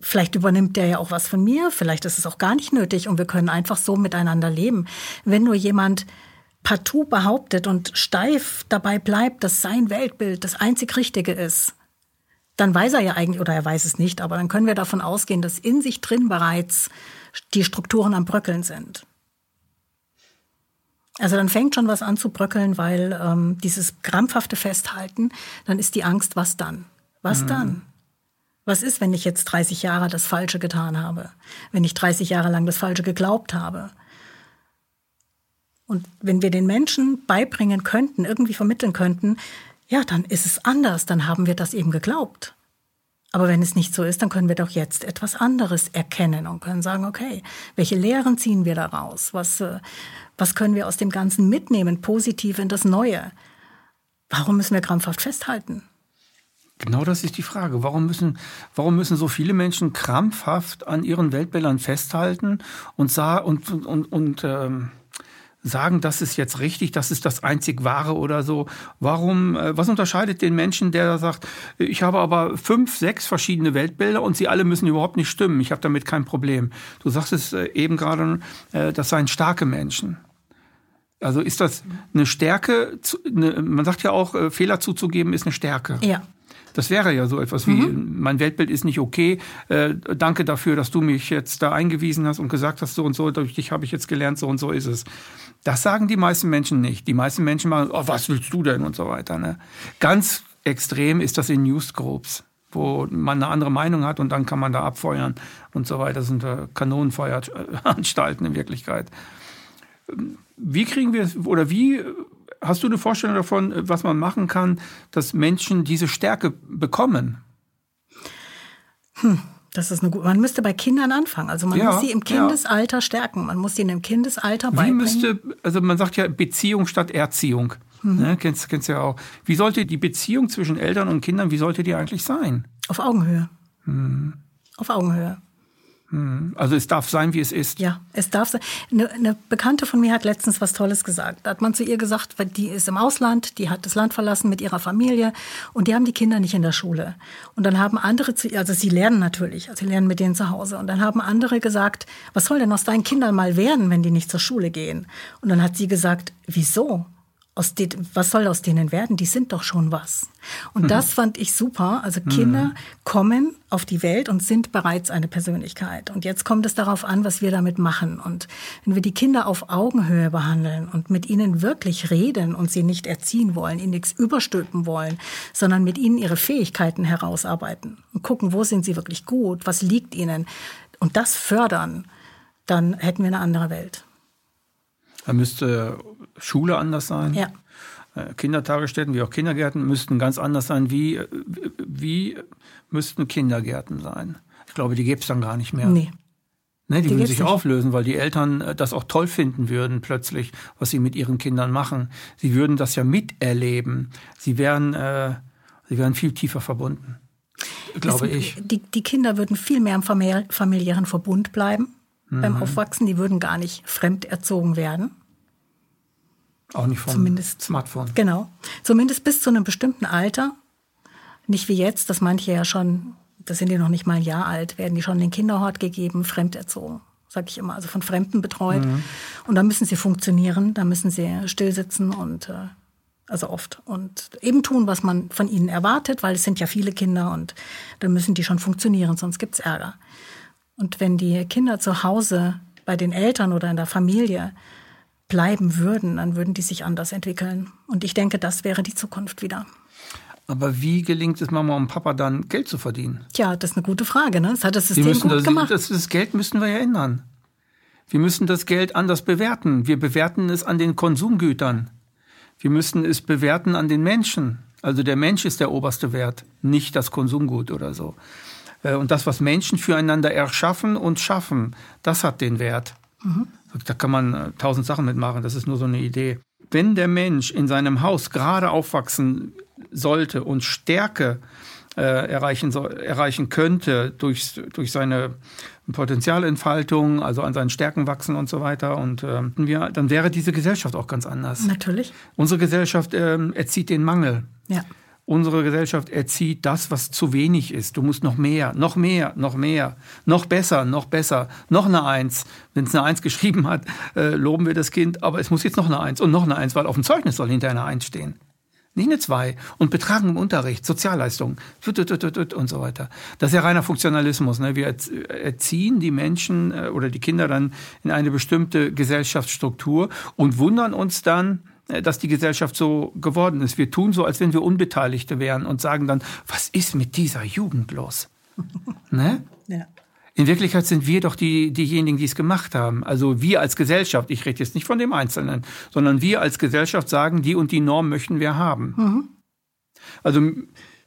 Vielleicht übernimmt der ja auch was von mir, vielleicht ist es auch gar nicht nötig und wir können einfach so miteinander leben. Wenn nur jemand partout behauptet und steif dabei bleibt, dass sein Weltbild das einzig Richtige ist, dann weiß er ja eigentlich, oder er weiß es nicht, aber dann können wir davon ausgehen, dass in sich drin bereits die Strukturen am Bröckeln sind. Also dann fängt schon was an zu bröckeln, weil ähm, dieses krampfhafte Festhalten, dann ist die Angst, was dann? Was mhm. dann? Was ist, wenn ich jetzt 30 Jahre das Falsche getan habe? Wenn ich 30 Jahre lang das Falsche geglaubt habe? Und wenn wir den Menschen beibringen könnten, irgendwie vermitteln könnten, ja, dann ist es anders, dann haben wir das eben geglaubt. Aber wenn es nicht so ist, dann können wir doch jetzt etwas anderes erkennen und können sagen, okay, welche Lehren ziehen wir daraus? Was, äh, was können wir aus dem Ganzen mitnehmen, positiv in das Neue? Warum müssen wir krampfhaft festhalten? Genau das ist die Frage. Warum müssen, warum müssen so viele Menschen krampfhaft an ihren Weltbildern festhalten und, und, und, und ähm, sagen, das ist jetzt richtig, das ist das einzig Wahre oder so. Warum, äh, was unterscheidet den Menschen, der sagt, ich habe aber fünf, sechs verschiedene Weltbilder und sie alle müssen überhaupt nicht stimmen. Ich habe damit kein Problem. Du sagst es äh, eben gerade, äh, das seien starke Menschen. Also ist das eine Stärke? Man sagt ja auch, Fehler zuzugeben ist eine Stärke. Ja. Das wäre ja so etwas wie, mhm. mein Weltbild ist nicht okay. Äh, danke dafür, dass du mich jetzt da eingewiesen hast und gesagt hast, so und so, durch dich habe ich jetzt gelernt, so und so ist es. Das sagen die meisten Menschen nicht. Die meisten Menschen machen, oh, was willst du denn und so weiter. Ne? Ganz extrem ist das in Newsgroups wo man eine andere Meinung hat und dann kann man da abfeuern und so weiter. Das sind äh, Kanonenfeueranstalten in Wirklichkeit. Wie kriegen wir oder wie hast du eine Vorstellung davon, was man machen kann, dass Menschen diese Stärke bekommen? Hm. Das ist eine gute. Man müsste bei Kindern anfangen. Also man ja, muss sie im Kindesalter ja. stärken. Man muss sie in dem Kindesalter Wie beibringen. müsste, also man sagt ja Beziehung statt Erziehung. Mhm. Ne, kennst, kennst du ja auch. Wie sollte die Beziehung zwischen Eltern und Kindern, wie sollte die eigentlich sein? Auf Augenhöhe. Mhm. Auf Augenhöhe. Mhm. Also es darf sein, wie es ist. Ja, es darf sein. Eine, eine, Bekannte von mir hat letztens was Tolles gesagt. Da hat man zu ihr gesagt, die ist im Ausland, die hat das Land verlassen mit ihrer Familie und die haben die Kinder nicht in der Schule. Und dann haben andere zu ihr, also sie lernen natürlich, also sie lernen mit denen zu Hause. Und dann haben andere gesagt, was soll denn aus deinen Kindern mal werden, wenn die nicht zur Schule gehen? Und dann hat sie gesagt, wieso? Aus den, was soll aus denen werden? Die sind doch schon was. Und mhm. das fand ich super. Also Kinder mhm. kommen auf die Welt und sind bereits eine Persönlichkeit. Und jetzt kommt es darauf an, was wir damit machen. Und wenn wir die Kinder auf Augenhöhe behandeln und mit ihnen wirklich reden und sie nicht erziehen wollen, ihnen nichts überstülpen wollen, sondern mit ihnen ihre Fähigkeiten herausarbeiten und gucken, wo sind sie wirklich gut, was liegt ihnen und das fördern, dann hätten wir eine andere Welt. Da müsste Schule anders sein. Ja. Äh, Kindertagesstätten wie auch Kindergärten müssten ganz anders sein. Wie, wie müssten Kindergärten sein? Ich glaube, die gäbe es dann gar nicht mehr. Nee. Ne, die, die würden sich nicht. auflösen, weil die Eltern äh, das auch toll finden würden, plötzlich, was sie mit ihren Kindern machen. Sie würden das ja miterleben. Sie wären, äh, sie wären viel tiefer verbunden, glaube es, ich. Die, die Kinder würden viel mehr im familiären Verbund bleiben mhm. beim Aufwachsen. Die würden gar nicht fremd erzogen werden. Auch nicht vom Zumindest, Smartphone. Genau. Zumindest bis zu einem bestimmten Alter. Nicht wie jetzt, dass manche ja schon, das sind die noch nicht mal ein Jahr alt, werden die schon in den Kinderhort gegeben, fremd erzogen. Sag ich immer, also von Fremden betreut. Mhm. Und da müssen sie funktionieren, da müssen sie still sitzen und äh, also oft und eben tun, was man von ihnen erwartet, weil es sind ja viele Kinder und da müssen die schon funktionieren, sonst gibt's Ärger. Und wenn die Kinder zu Hause bei den Eltern oder in der Familie bleiben würden, dann würden die sich anders entwickeln. Und ich denke, das wäre die Zukunft wieder. Aber wie gelingt es Mama und Papa dann, Geld zu verdienen? Tja, das ist eine gute Frage. Ne? Das hat das System gut das, gemacht. Das, das Geld müssen wir ja ändern. Wir müssen das Geld anders bewerten. Wir bewerten es an den Konsumgütern. Wir müssen es bewerten an den Menschen. Also der Mensch ist der oberste Wert, nicht das Konsumgut oder so. Äh, und das, was Menschen füreinander erschaffen und schaffen, das hat den Wert. Mhm. Da kann man äh, tausend Sachen mitmachen, das ist nur so eine Idee. Wenn der Mensch in seinem Haus gerade aufwachsen sollte und Stärke äh, erreichen, so, erreichen könnte durch, durch seine Potenzialentfaltung, also an seinen Stärken wachsen und so weiter. Und äh, wir, dann wäre diese Gesellschaft auch ganz anders. Natürlich. Unsere Gesellschaft äh, erzieht den Mangel. Ja. Unsere Gesellschaft erzieht das, was zu wenig ist. Du musst noch mehr, noch mehr, noch mehr, noch besser, noch besser, noch eine Eins. Wenn es eine Eins geschrieben hat, äh, loben wir das Kind, aber es muss jetzt noch eine Eins und noch eine Eins, weil auf dem Zeugnis soll hinter einer Eins stehen. Nicht eine Zwei. Und Betragen im Unterricht, Sozialleistungen und so weiter. Das ist ja reiner Funktionalismus. Ne? Wir erziehen die Menschen äh, oder die Kinder dann in eine bestimmte Gesellschaftsstruktur und wundern uns dann, dass die Gesellschaft so geworden ist. Wir tun so, als wenn wir Unbeteiligte wären und sagen dann, was ist mit dieser Jugend los? ne? Ja. In Wirklichkeit sind wir doch die, diejenigen, die es gemacht haben. Also wir als Gesellschaft, ich rede jetzt nicht von dem Einzelnen, sondern wir als Gesellschaft sagen, die und die Norm möchten wir haben. Mhm. Also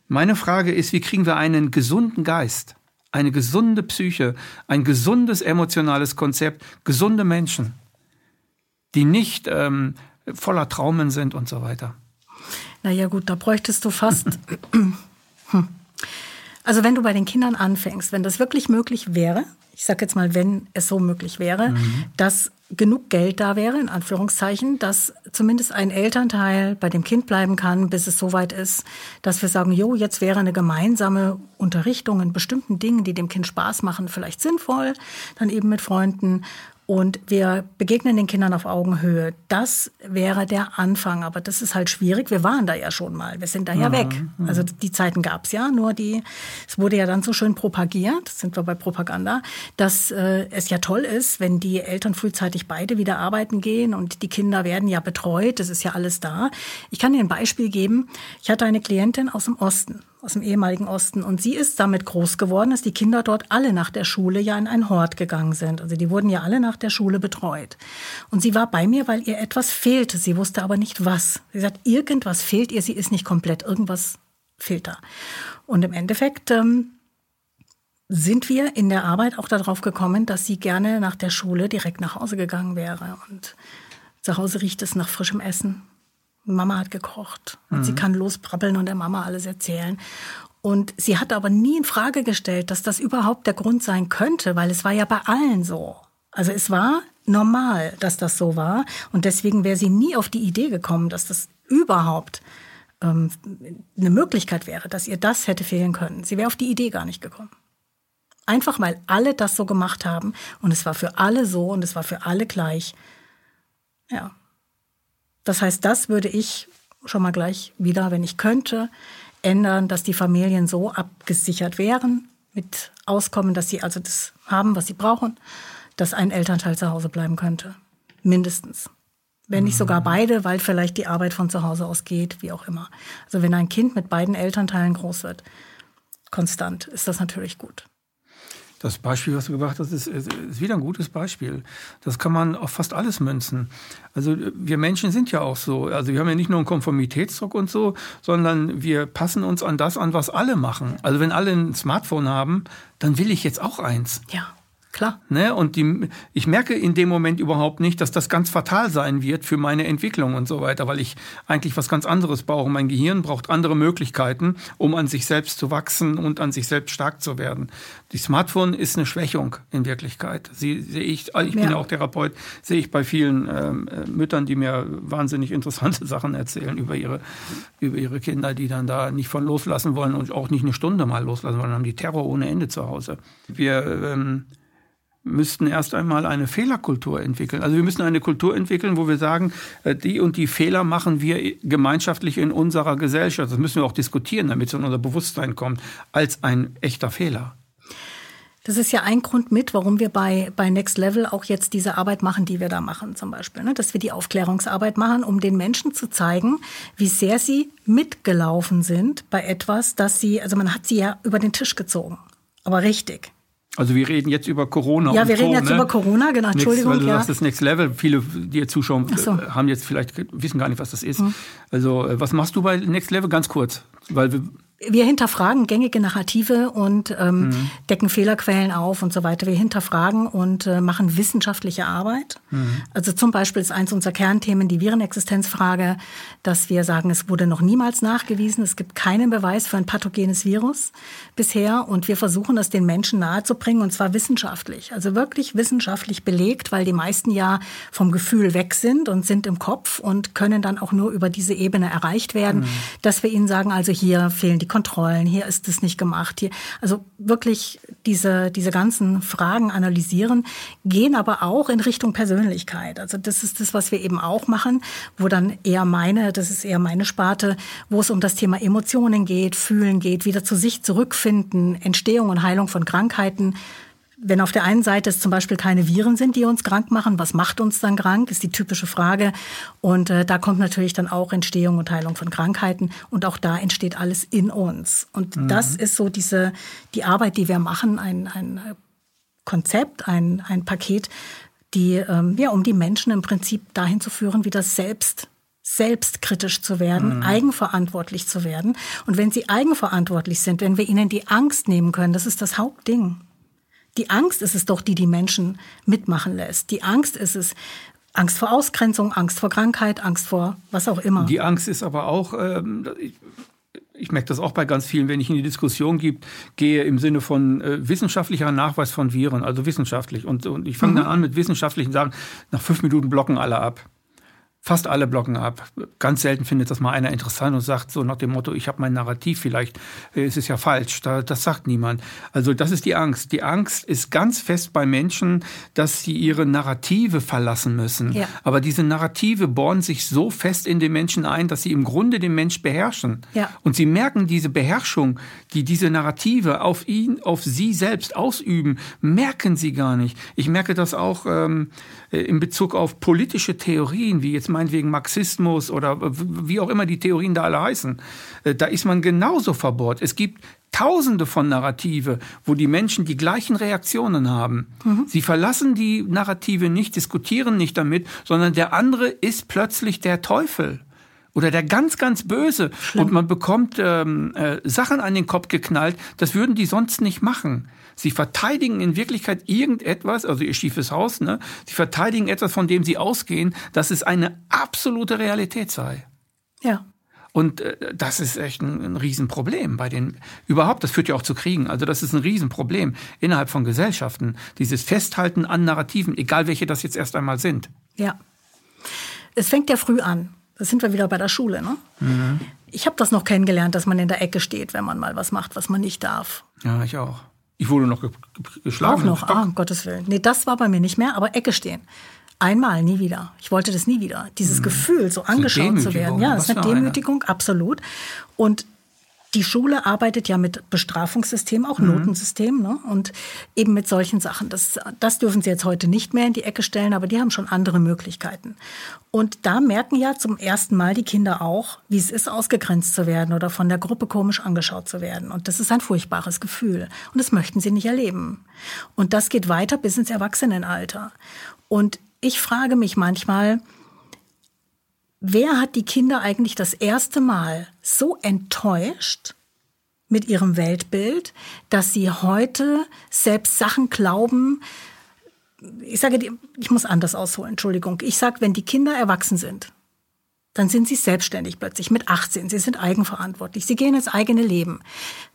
meine Frage ist, wie kriegen wir einen gesunden Geist, eine gesunde Psyche, ein gesundes emotionales Konzept, gesunde Menschen, die nicht ähm, voller Traumen sind und so weiter. Naja gut, da bräuchtest du fast. Hm. also wenn du bei den Kindern anfängst, wenn das wirklich möglich wäre, ich sage jetzt mal, wenn es so möglich wäre, mhm. dass genug Geld da wäre, in Anführungszeichen, dass zumindest ein Elternteil bei dem Kind bleiben kann, bis es soweit ist, dass wir sagen, jo, jetzt wäre eine gemeinsame Unterrichtung in bestimmten Dingen, die dem Kind Spaß machen, vielleicht sinnvoll, dann eben mit Freunden und wir begegnen den Kindern auf Augenhöhe. Das wäre der Anfang, aber das ist halt schwierig. Wir waren da ja schon mal, wir sind da ja, ja weg. Also die Zeiten gab's ja, nur die, es wurde ja dann so schön propagiert, sind wir bei Propaganda, dass äh, es ja toll ist, wenn die Eltern frühzeitig beide wieder arbeiten gehen und die Kinder werden ja betreut, das ist ja alles da. Ich kann dir ein Beispiel geben. Ich hatte eine Klientin aus dem Osten aus dem ehemaligen Osten. Und sie ist damit groß geworden, dass die Kinder dort alle nach der Schule ja in einen Hort gegangen sind. Also die wurden ja alle nach der Schule betreut. Und sie war bei mir, weil ihr etwas fehlte. Sie wusste aber nicht was. Sie sagt, irgendwas fehlt ihr, sie ist nicht komplett, irgendwas fehlt da. Und im Endeffekt ähm, sind wir in der Arbeit auch darauf gekommen, dass sie gerne nach der Schule direkt nach Hause gegangen wäre. Und zu Hause riecht es nach frischem Essen. Mama hat gekocht und mhm. sie kann losbrabbeln und der Mama alles erzählen. Und sie hat aber nie in Frage gestellt, dass das überhaupt der Grund sein könnte, weil es war ja bei allen so. Also es war normal, dass das so war. Und deswegen wäre sie nie auf die Idee gekommen, dass das überhaupt ähm, eine Möglichkeit wäre, dass ihr das hätte fehlen können. Sie wäre auf die Idee gar nicht gekommen. Einfach weil alle das so gemacht haben und es war für alle so und es war für alle gleich. Ja. Das heißt, das würde ich schon mal gleich wieder, wenn ich könnte, ändern, dass die Familien so abgesichert wären mit Auskommen, dass sie also das haben, was sie brauchen, dass ein Elternteil zu Hause bleiben könnte. Mindestens. Wenn nicht sogar mhm. beide, weil vielleicht die Arbeit von zu Hause aus geht, wie auch immer. Also wenn ein Kind mit beiden Elternteilen groß wird, konstant, ist das natürlich gut. Das Beispiel, was du gebracht hast, ist, ist, wieder ein gutes Beispiel. Das kann man auf fast alles münzen. Also wir Menschen sind ja auch so. Also wir haben ja nicht nur einen Konformitätsdruck und so, sondern wir passen uns an das an, was alle machen. Also wenn alle ein Smartphone haben, dann will ich jetzt auch eins. Ja. Klar. Ne? Und die, ich merke in dem Moment überhaupt nicht, dass das ganz fatal sein wird für meine Entwicklung und so weiter, weil ich eigentlich was ganz anderes brauche. Mein Gehirn braucht andere Möglichkeiten, um an sich selbst zu wachsen und an sich selbst stark zu werden. Die Smartphone ist eine Schwächung in Wirklichkeit. Sie sehe ich, ich bin ja auch Therapeut, sehe ich bei vielen ähm, äh, Müttern, die mir wahnsinnig interessante Sachen erzählen über ihre, über ihre Kinder, die dann da nicht von loslassen wollen und auch nicht eine Stunde mal loslassen wollen, haben die Terror ohne Ende zu Hause. Wir ähm, müssten erst einmal eine Fehlerkultur entwickeln. Also wir müssen eine Kultur entwickeln, wo wir sagen, äh, die und die Fehler machen wir gemeinschaftlich in unserer Gesellschaft. Das müssen wir auch diskutieren, damit es in unser Bewusstsein kommt, als ein echter Fehler. Das ist ja ein Grund mit, warum wir bei, bei Next Level auch jetzt diese Arbeit machen, die wir da machen zum Beispiel. Ne? Dass wir die Aufklärungsarbeit machen, um den Menschen zu zeigen, wie sehr sie mitgelaufen sind bei etwas, das sie, also man hat sie ja über den Tisch gezogen. Aber richtig. Also wir reden jetzt über Corona. Ja, wir reden Co, jetzt ne? über Corona, genau. Entschuldigung. Next, weil du ja. sagst, das Next Level. Viele, die jetzt zuschauen, so. Äh, haben jetzt vielleicht wissen gar nicht, was das ist. Mhm. Also äh, was machst du bei Next Level? Ganz kurz, weil wir wir hinterfragen gängige Narrative und ähm, mhm. decken Fehlerquellen auf und so weiter. Wir hinterfragen und äh, machen wissenschaftliche Arbeit. Mhm. Also zum Beispiel ist eins unserer Kernthemen die Virenexistenzfrage, dass wir sagen, es wurde noch niemals nachgewiesen, es gibt keinen Beweis für ein pathogenes Virus bisher und wir versuchen das den Menschen nahezubringen und zwar wissenschaftlich. Also wirklich wissenschaftlich belegt, weil die meisten ja vom Gefühl weg sind und sind im Kopf und können dann auch nur über diese Ebene erreicht werden, mhm. dass wir ihnen sagen, also hier fehlen die Kontrollen, hier ist es nicht gemacht. Hier, also wirklich diese, diese ganzen Fragen analysieren, gehen aber auch in Richtung Persönlichkeit. Also das ist das, was wir eben auch machen, wo dann eher meine, das ist eher meine Sparte, wo es um das Thema Emotionen geht, Fühlen geht, wieder zu sich zurückfinden, Entstehung und Heilung von Krankheiten wenn auf der einen Seite es zum Beispiel keine Viren sind, die uns krank machen, was macht uns dann krank, ist die typische Frage. Und äh, da kommt natürlich dann auch Entstehung und Heilung von Krankheiten. Und auch da entsteht alles in uns. Und mhm. das ist so diese, die Arbeit, die wir machen, ein, ein Konzept, ein, ein Paket, die, ähm, ja, um die Menschen im Prinzip dahin zu führen, wieder selbst selbstkritisch zu werden, mhm. eigenverantwortlich zu werden. Und wenn sie eigenverantwortlich sind, wenn wir ihnen die Angst nehmen können, das ist das Hauptding. Die Angst ist es doch, die die Menschen mitmachen lässt. Die Angst ist es, Angst vor Ausgrenzung, Angst vor Krankheit, Angst vor was auch immer. Die Angst ist aber auch, ähm, ich, ich merke das auch bei ganz vielen, wenn ich in die Diskussion gibt, gehe im Sinne von äh, wissenschaftlicher Nachweis von Viren, also wissenschaftlich. Und, und ich fange mhm. dann an mit wissenschaftlichen Sachen, nach fünf Minuten blocken alle ab. Fast alle blocken ab. Ganz selten findet das mal einer interessant und sagt so nach dem Motto, ich habe mein Narrativ, vielleicht äh, ist es ja falsch. das sagt niemand. Also das ist die Angst. Die Angst ist ganz fest bei Menschen, dass sie ihre Narrative verlassen müssen. Ja. Aber diese Narrative bohren sich so fest in den Menschen ein, dass sie im Grunde den Mensch beherrschen. Ja. Und sie merken diese Beherrschung, die diese Narrative auf ihn, auf sie selbst ausüben, merken sie gar nicht. Ich merke das auch ähm, äh, in Bezug auf politische Theorien, wie jetzt meinetwegen Marxismus oder wie auch immer die Theorien da alle heißen. Äh, da ist man genauso verbohrt. Es gibt Tausende von Narrative, wo die Menschen die gleichen Reaktionen haben. Mhm. Sie verlassen die Narrative nicht, diskutieren nicht damit, sondern der andere ist plötzlich der Teufel oder der ganz, ganz böse. Schlimm. Und man bekommt ähm, äh, Sachen an den Kopf geknallt, das würden die sonst nicht machen. Sie verteidigen in Wirklichkeit irgendetwas, also ihr schiefes Haus, ne? Sie verteidigen etwas, von dem sie ausgehen, dass es eine absolute Realität sei. Ja. Und äh, das ist echt ein, ein Riesenproblem bei den, überhaupt, das führt ja auch zu Kriegen. Also das ist ein Riesenproblem innerhalb von Gesellschaften. Dieses Festhalten an Narrativen, egal welche das jetzt erst einmal sind. Ja. Es fängt ja früh an. Da sind wir wieder bei der Schule. Ne? Mhm. Ich habe das noch kennengelernt, dass man in der Ecke steht, wenn man mal was macht, was man nicht darf. Ja, ich auch. Ich wurde noch ge geschlagen. Auch noch, ah, um Gottes Willen. Nee, das war bei mir nicht mehr, aber Ecke stehen. Einmal, nie wieder. Ich wollte das nie wieder. Dieses mhm. Gefühl, so angeschaut zu werden. Ja, das ist eine Demütigung, eine? absolut. Und die Schule arbeitet ja mit Bestrafungssystem, auch mhm. Notensystem, ne? und eben mit solchen Sachen. Das, das dürfen sie jetzt heute nicht mehr in die Ecke stellen, aber die haben schon andere Möglichkeiten. Und da merken ja zum ersten Mal die Kinder auch, wie es ist, ausgegrenzt zu werden oder von der Gruppe komisch angeschaut zu werden. Und das ist ein furchtbares Gefühl. Und das möchten sie nicht erleben. Und das geht weiter bis ins Erwachsenenalter. Und ich frage mich manchmal, wer hat die Kinder eigentlich das erste Mal so enttäuscht mit ihrem Weltbild, dass sie heute selbst Sachen glauben, ich sage, ich muss anders ausholen, Entschuldigung. Ich sage, wenn die Kinder erwachsen sind, dann sind sie selbstständig plötzlich mit 18. Sie sind eigenverantwortlich. Sie gehen ins eigene Leben,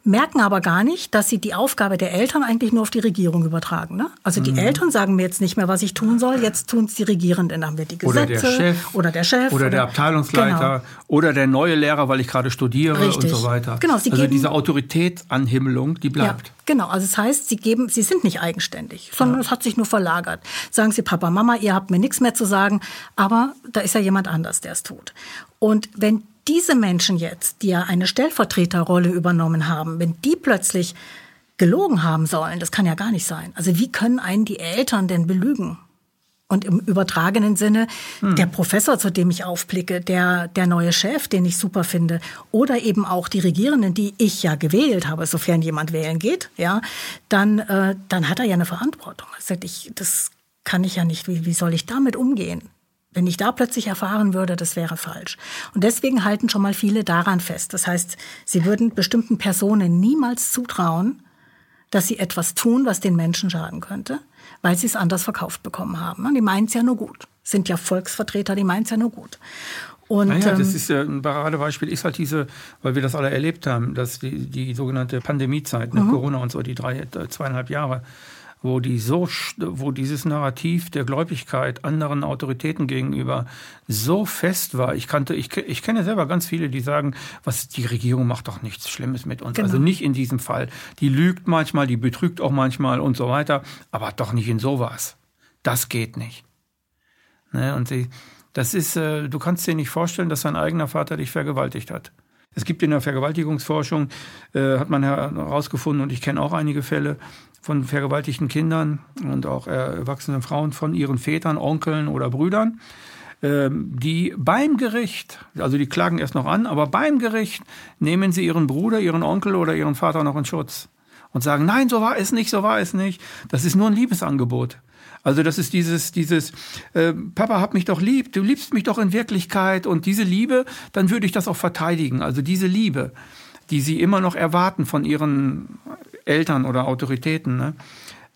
merken aber gar nicht, dass sie die Aufgabe der Eltern eigentlich nur auf die Regierung übertragen. Ne? Also die mhm. Eltern sagen mir jetzt nicht mehr, was ich tun soll. Jetzt tun es die Regierenden. Dann haben wir die Gesetze oder der Chef oder der Chef oder, der Abteilungsleiter genau. oder der neue Lehrer, weil ich gerade studiere Richtig. und so weiter. Genau, sie also diese Autoritätsanhimmelung, die bleibt. Ja. Genau, also das heißt, sie geben, sie sind nicht eigenständig, sondern ja. es hat sich nur verlagert. Sagen sie, Papa, Mama, ihr habt mir nichts mehr zu sagen, aber da ist ja jemand anders, der es tut. Und wenn diese Menschen jetzt, die ja eine Stellvertreterrolle übernommen haben, wenn die plötzlich gelogen haben sollen, das kann ja gar nicht sein. Also wie können einen die Eltern denn belügen? Und im übertragenen Sinne, hm. der Professor, zu dem ich aufblicke, der, der neue Chef, den ich super finde, oder eben auch die Regierenden, die ich ja gewählt habe, sofern jemand wählen geht, ja, dann, äh, dann hat er ja eine Verantwortung. Also ich, das kann ich ja nicht. Wie, wie soll ich damit umgehen? Wenn ich da plötzlich erfahren würde, das wäre falsch. Und deswegen halten schon mal viele daran fest. Das heißt, sie würden bestimmten Personen niemals zutrauen, dass sie etwas tun, was den Menschen schaden könnte weil sie es anders verkauft bekommen haben. Die meinen es ja nur gut. Sind ja Volksvertreter, die meinen es ja nur gut. Und, naja, das ähm, ist ja ein Paradebeispiel, ist halt diese, weil wir das alle erlebt haben, dass die, die sogenannte Pandemiezeit, ne, mhm. Corona und so, die drei, zweieinhalb Jahre, wo, die so, wo dieses Narrativ der Gläubigkeit anderen Autoritäten gegenüber so fest war. Ich kannte, ich, ich kenne selber ganz viele, die sagen, was die Regierung macht doch nichts Schlimmes mit uns. Genau. Also nicht in diesem Fall. Die lügt manchmal, die betrügt auch manchmal und so weiter, aber doch nicht in sowas. Das geht nicht. Ne? Und sie, das ist, äh, du kannst dir nicht vorstellen, dass dein eigener Vater dich vergewaltigt hat. Es gibt in der Vergewaltigungsforschung, äh, hat man herausgefunden, und ich kenne auch einige Fälle, von vergewaltigten Kindern und auch erwachsenen Frauen von ihren Vätern, Onkeln oder Brüdern, ähm, die beim Gericht, also die klagen erst noch an, aber beim Gericht nehmen sie ihren Bruder, ihren Onkel oder ihren Vater noch in Schutz und sagen, nein, so war es nicht, so war es nicht. Das ist nur ein Liebesangebot. Also das ist dieses, dieses, äh, Papa hab mich doch lieb, du liebst mich doch in Wirklichkeit und diese Liebe, dann würde ich das auch verteidigen. Also diese Liebe, die sie immer noch erwarten von ihren Eltern oder Autoritäten. Ne?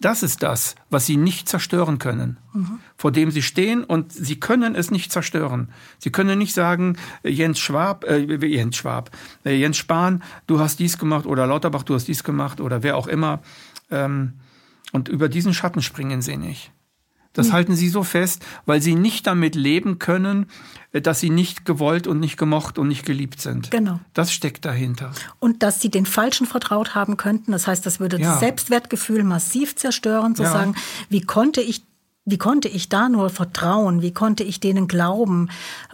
Das ist das, was sie nicht zerstören können, mhm. vor dem sie stehen und sie können es nicht zerstören. Sie können nicht sagen, Jens Schwab, äh, Jens Schwab, äh, Jens Spahn, du hast dies gemacht oder Lauterbach, du hast dies gemacht oder wer auch immer. Ähm, und über diesen Schatten springen sie nicht. Das mhm. halten sie so fest, weil sie nicht damit leben können, äh, dass sie nicht gewollt und nicht gemocht und nicht geliebt sind. Genau. Das steckt dahinter. Und dass sie den Falschen vertraut haben könnten. Das heißt, das würde ja. das Selbstwertgefühl massiv zerstören, zu ja. sagen, wie konnte ich wie konnte ich da nur vertrauen? Wie konnte ich denen glauben?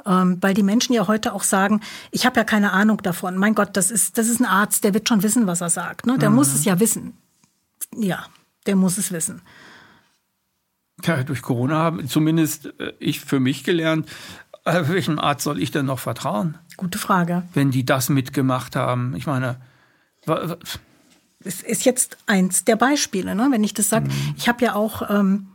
Ähm, weil die Menschen ja heute auch sagen, ich habe ja keine Ahnung davon. Mein Gott, das ist, das ist ein Arzt, der wird schon wissen, was er sagt. Ne? Der mhm. muss es ja wissen. Ja, der muss es wissen. Ja, durch Corona haben zumindest äh, ich für mich gelernt, äh, welchem Arzt soll ich denn noch vertrauen? Gute Frage. Wenn die das mitgemacht haben. Ich meine, es ist jetzt eins der Beispiele, ne? wenn ich das sage. Mhm. Ich habe ja auch ähm,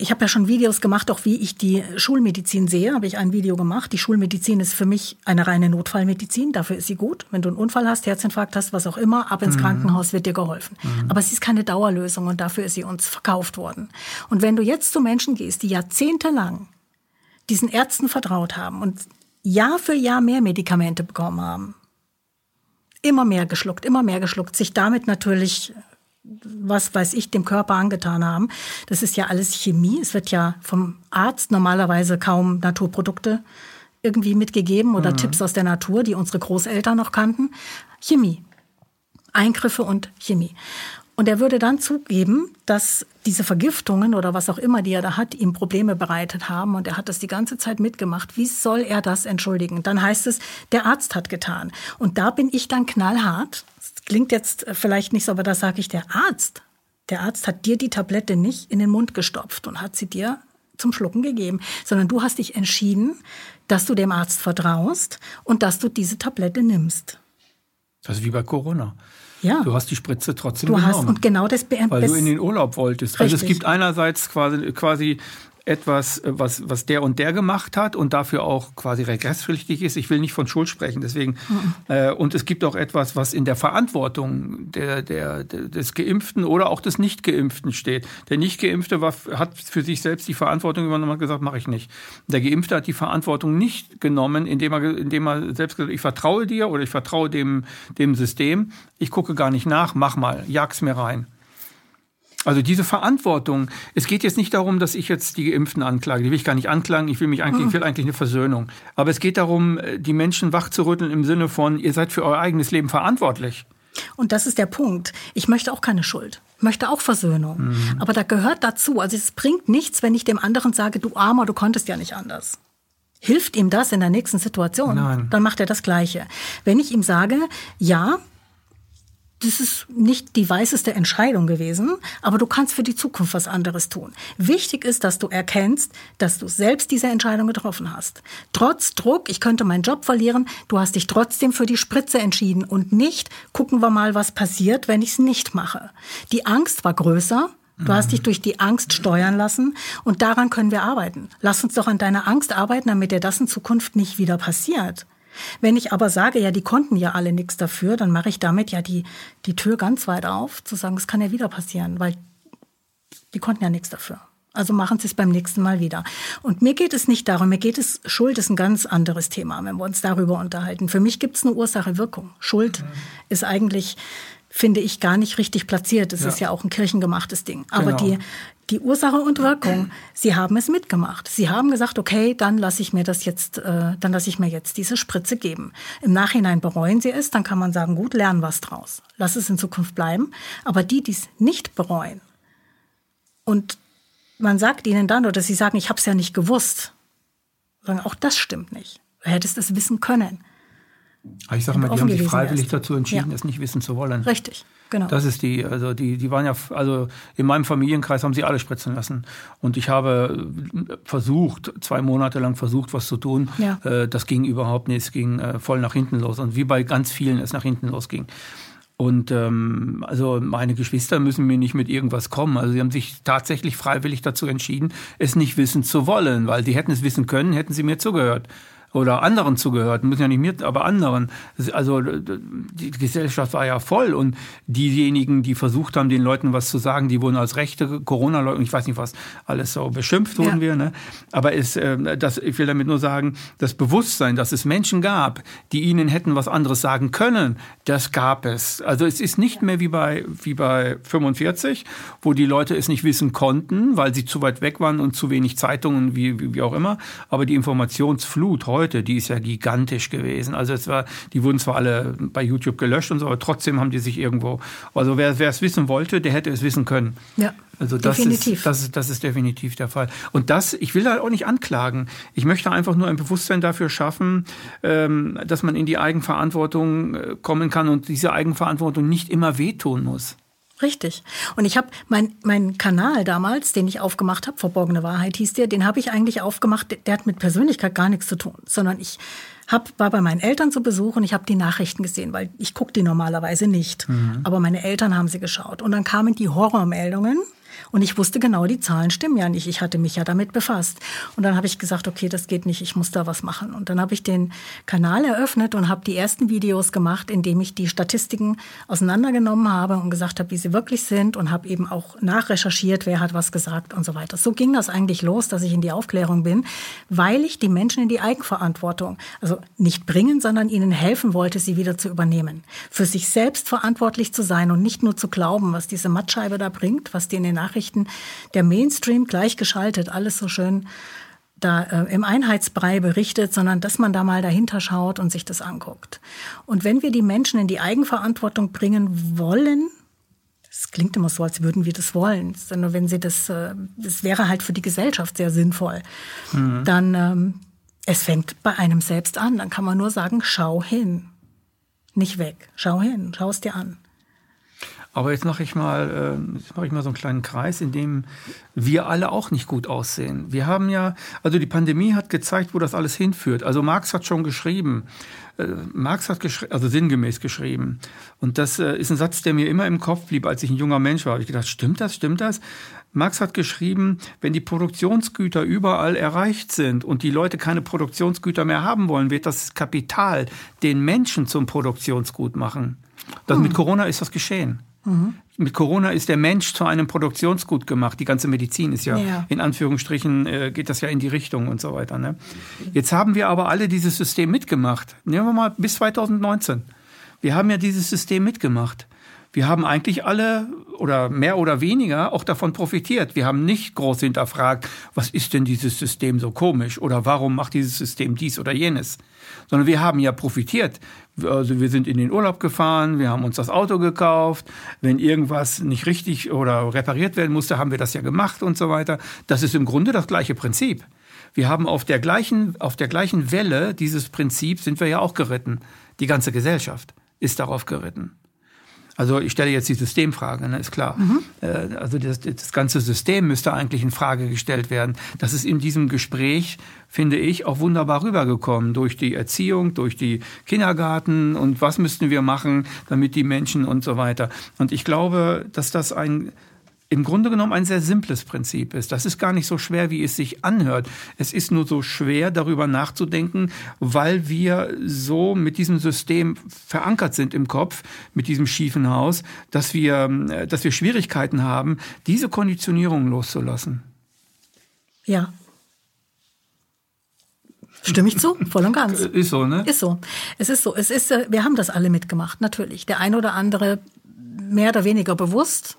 ich habe ja schon Videos gemacht, auch wie ich die Schulmedizin sehe, habe ich ein Video gemacht. Die Schulmedizin ist für mich eine reine Notfallmedizin, dafür ist sie gut. Wenn du einen Unfall hast, Herzinfarkt hast, was auch immer, ab ins mhm. Krankenhaus wird dir geholfen. Mhm. Aber sie ist keine Dauerlösung und dafür ist sie uns verkauft worden. Und wenn du jetzt zu Menschen gehst, die jahrzehntelang diesen Ärzten vertraut haben und Jahr für Jahr mehr Medikamente bekommen haben. Immer mehr geschluckt, immer mehr geschluckt, sich damit natürlich was weiß ich, dem Körper angetan haben. Das ist ja alles Chemie. Es wird ja vom Arzt normalerweise kaum Naturprodukte irgendwie mitgegeben oder mhm. Tipps aus der Natur, die unsere Großeltern noch kannten. Chemie. Eingriffe und Chemie. Und er würde dann zugeben, dass diese Vergiftungen oder was auch immer, die er da hat, ihm Probleme bereitet haben. Und er hat das die ganze Zeit mitgemacht. Wie soll er das entschuldigen? Dann heißt es, der Arzt hat getan. Und da bin ich dann knallhart. Das klingt jetzt vielleicht nicht so, aber da sage ich, der Arzt. Der Arzt hat dir die Tablette nicht in den Mund gestopft und hat sie dir zum Schlucken gegeben, sondern du hast dich entschieden, dass du dem Arzt vertraust und dass du diese Tablette nimmst. Das ist wie bei Corona. Ja. Du hast die Spritze trotzdem du genommen. Hast, und genau das Weil du in den Urlaub wolltest. Richtig. Also es gibt einerseits quasi, quasi etwas, äh, was, was der und der gemacht hat und dafür auch quasi regresspflichtig ist. Ich will nicht von Schuld sprechen, deswegen. Mhm. Äh, und es gibt auch etwas, was in der Verantwortung der, der, des Geimpften oder auch des Nicht-Geimpften steht. Der Nicht-Geimpfte war, hat für sich selbst die Verantwortung übernommen und gesagt, mache ich nicht. Der Geimpfte hat die Verantwortung nicht genommen, indem er, indem er selbst gesagt, ich vertraue dir oder ich vertraue dem, dem System. Ich gucke gar nicht nach, mach mal, jag's mir rein. Also diese Verantwortung. Es geht jetzt nicht darum, dass ich jetzt die Geimpften anklage. Die will ich gar nicht anklagen. Ich will mich eigentlich, ich will eigentlich eine Versöhnung. Aber es geht darum, die Menschen wachzurütteln im Sinne von, ihr seid für euer eigenes Leben verantwortlich. Und das ist der Punkt. Ich möchte auch keine Schuld. Ich möchte auch Versöhnung. Mhm. Aber da gehört dazu. Also es bringt nichts, wenn ich dem anderen sage, du Armer, du konntest ja nicht anders. Hilft ihm das in der nächsten Situation? Nein. Dann macht er das Gleiche. Wenn ich ihm sage, ja, das ist nicht die weißeste Entscheidung gewesen, aber du kannst für die Zukunft was anderes tun. Wichtig ist, dass du erkennst, dass du selbst diese Entscheidung getroffen hast. Trotz Druck, ich könnte meinen Job verlieren, du hast dich trotzdem für die Spritze entschieden und nicht, gucken wir mal, was passiert, wenn ich es nicht mache. Die Angst war größer, Du hast dich durch die Angst steuern lassen und daran können wir arbeiten. Lass uns doch an deiner Angst arbeiten, damit dir das in Zukunft nicht wieder passiert. Wenn ich aber sage, ja, die konnten ja alle nichts dafür, dann mache ich damit ja die, die Tür ganz weit auf, zu sagen, es kann ja wieder passieren, weil die konnten ja nichts dafür. Also machen Sie es beim nächsten Mal wieder. Und mir geht es nicht darum, mir geht es, Schuld ist ein ganz anderes Thema, wenn wir uns darüber unterhalten. Für mich gibt es eine Ursache-Wirkung. Schuld mhm. ist eigentlich finde ich gar nicht richtig platziert. Das ja. ist ja auch ein kirchengemachtes Ding. Aber genau. die, die Ursache und Wirkung, sie haben es mitgemacht. Sie haben gesagt, okay, dann lasse ich mir das jetzt, äh, dann lasse ich mir jetzt diese Spritze geben. Im Nachhinein bereuen sie es, dann kann man sagen, gut, lernen was draus. Lass es in Zukunft bleiben. Aber die, die es nicht bereuen und man sagt ihnen dann, oder sie sagen, ich habe es ja nicht gewusst, sagen, auch das stimmt nicht. Du hättest es wissen können. Ich sage mal, die haben sich freiwillig ist. dazu entschieden, ja. es nicht wissen zu wollen. Richtig, genau. Das ist die, also die, die waren ja, also in meinem Familienkreis haben sie alle spritzen lassen. Und ich habe versucht, zwei Monate lang versucht, was zu tun. Ja. Äh, das ging überhaupt nicht, es ging äh, voll nach hinten los. Und wie bei ganz vielen es nach hinten losging. Und ähm, also meine Geschwister müssen mir nicht mit irgendwas kommen. Also sie haben sich tatsächlich freiwillig dazu entschieden, es nicht wissen zu wollen, weil sie hätten es wissen können, hätten sie mir zugehört oder anderen zugehört, müssen ja nicht mir, aber anderen. Also die Gesellschaft war ja voll und diejenigen, die versucht haben, den Leuten was zu sagen, die wurden als rechte Corona-Leute, ich weiß nicht was, alles so beschimpft wurden ja. wir. Ne? Aber es, äh, das, ich will damit nur sagen, das Bewusstsein, dass es Menschen gab, die ihnen hätten was anderes sagen können, das gab es. Also es ist nicht mehr wie bei, wie bei 45, wo die Leute es nicht wissen konnten, weil sie zu weit weg waren und zu wenig Zeitungen, wie, wie, wie auch immer. Aber die Informationsflut heute heute, die ist ja gigantisch gewesen. Also es war, die wurden zwar alle bei YouTube gelöscht und so, aber trotzdem haben die sich irgendwo. Also wer, wer es wissen wollte, der hätte es wissen können. Ja. Also das definitiv. ist, das ist, das ist definitiv der Fall. Und das, ich will da auch nicht anklagen. Ich möchte einfach nur ein Bewusstsein dafür schaffen, ähm, dass man in die Eigenverantwortung äh, kommen kann und diese Eigenverantwortung nicht immer wehtun muss. Richtig. Und ich habe mein, mein Kanal damals, den ich aufgemacht habe, Verborgene Wahrheit hieß der, den habe ich eigentlich aufgemacht, der hat mit Persönlichkeit gar nichts zu tun, sondern ich hab, war bei meinen Eltern zu Besuch und ich habe die Nachrichten gesehen, weil ich gucke die normalerweise nicht. Mhm. Aber meine Eltern haben sie geschaut. Und dann kamen die Horrormeldungen, Und ich wusste genau, die Zahlen stimmen ja nicht. Ich hatte mich ja damit befasst. Und dann habe ich gesagt, okay, das geht nicht, ich muss da was machen. Und dann habe ich den Kanal eröffnet und habe die ersten Videos gemacht, indem ich die Statistiken auseinandergenommen habe und gesagt habe, wie sie wirklich sind und habe eben auch nachrecherchiert, wer hat was gesagt und so weiter. So ging das eigentlich los, dass ich in die Aufklärung bin, weil ich die Menschen in die Eigenverantwortung, also nicht bringen, sondern ihnen helfen wollte, sie wieder zu übernehmen. Für sich selbst verantwortlich zu sein und nicht nur zu glauben, was diese Mattscheibe da bringt, was die in den Nachrichten der Mainstream gleichgeschaltet, alles so schön da äh, im Einheitsbrei berichtet, sondern dass man da mal dahinter schaut und sich das anguckt. Und wenn wir die Menschen in die Eigenverantwortung bringen wollen, das klingt immer so, als würden wir das wollen, sondern wenn sie das, äh, das wäre halt für die Gesellschaft sehr sinnvoll, mhm. dann ähm, es fängt bei einem selbst an. Dann kann man nur sagen, schau hin, nicht weg, schau hin, schau es dir an. Aber jetzt mache ich mal, äh, jetzt mache ich mal so einen kleinen Kreis, in dem wir alle auch nicht gut aussehen. Wir haben ja, also die Pandemie hat gezeigt, wo das alles hinführt. Also Marx hat schon geschrieben, äh, Marx hat geschrieben, also sinngemäß geschrieben. Und das äh, ist ein Satz, der mir immer im Kopf blieb, als ich ein junger Mensch war. Habe ich gedacht, stimmt das, stimmt das? Marx hat geschrieben, wenn die Produktionsgüter überall erreicht sind und die Leute keine Produktionsgüter mehr haben wollen, wird das Kapital den Menschen zum Produktionsgut machen. Das, hm. Mit Corona ist das geschehen. Mhm. Mit Corona ist der Mensch zu einem Produktionsgut gemacht. Die ganze Medizin ist ja, ja. in Anführungsstrichen, äh, geht das ja in die Richtung und so weiter. Ne? Jetzt haben wir aber alle dieses System mitgemacht. Nehmen wir mal bis 2019. Wir haben ja dieses System mitgemacht. Wir haben eigentlich alle oder mehr oder weniger auch davon profitiert. Wir haben nicht groß hinterfragt, was ist denn dieses System so komisch oder warum macht dieses System dies oder jenes, sondern wir haben ja profitiert. Also wir sind in den Urlaub gefahren, wir haben uns das Auto gekauft. Wenn irgendwas nicht richtig oder repariert werden musste, haben wir das ja gemacht und so weiter. Das ist im Grunde das gleiche Prinzip. Wir haben auf der gleichen, auf der gleichen Welle dieses Prinzip sind wir ja auch geritten. Die ganze Gesellschaft ist darauf geritten. Also ich stelle jetzt die Systemfrage, ne, ist klar. Mhm. Äh, also das, das ganze System müsste eigentlich in Frage gestellt werden. Das ist in diesem Gespräch, finde ich, auch wunderbar rübergekommen durch die Erziehung, durch die Kindergarten und was müssten wir machen, damit die Menschen und so weiter. Und ich glaube, dass das ein im Grunde genommen ein sehr simples Prinzip ist. Das ist gar nicht so schwer, wie es sich anhört. Es ist nur so schwer, darüber nachzudenken, weil wir so mit diesem System verankert sind im Kopf, mit diesem schiefen Haus, dass wir, dass wir Schwierigkeiten haben, diese Konditionierung loszulassen. Ja. Stimme ich zu, voll und ganz. Ist so, ne? Ist so. Es ist so. Es ist, äh, wir haben das alle mitgemacht, natürlich. Der eine oder andere mehr oder weniger bewusst,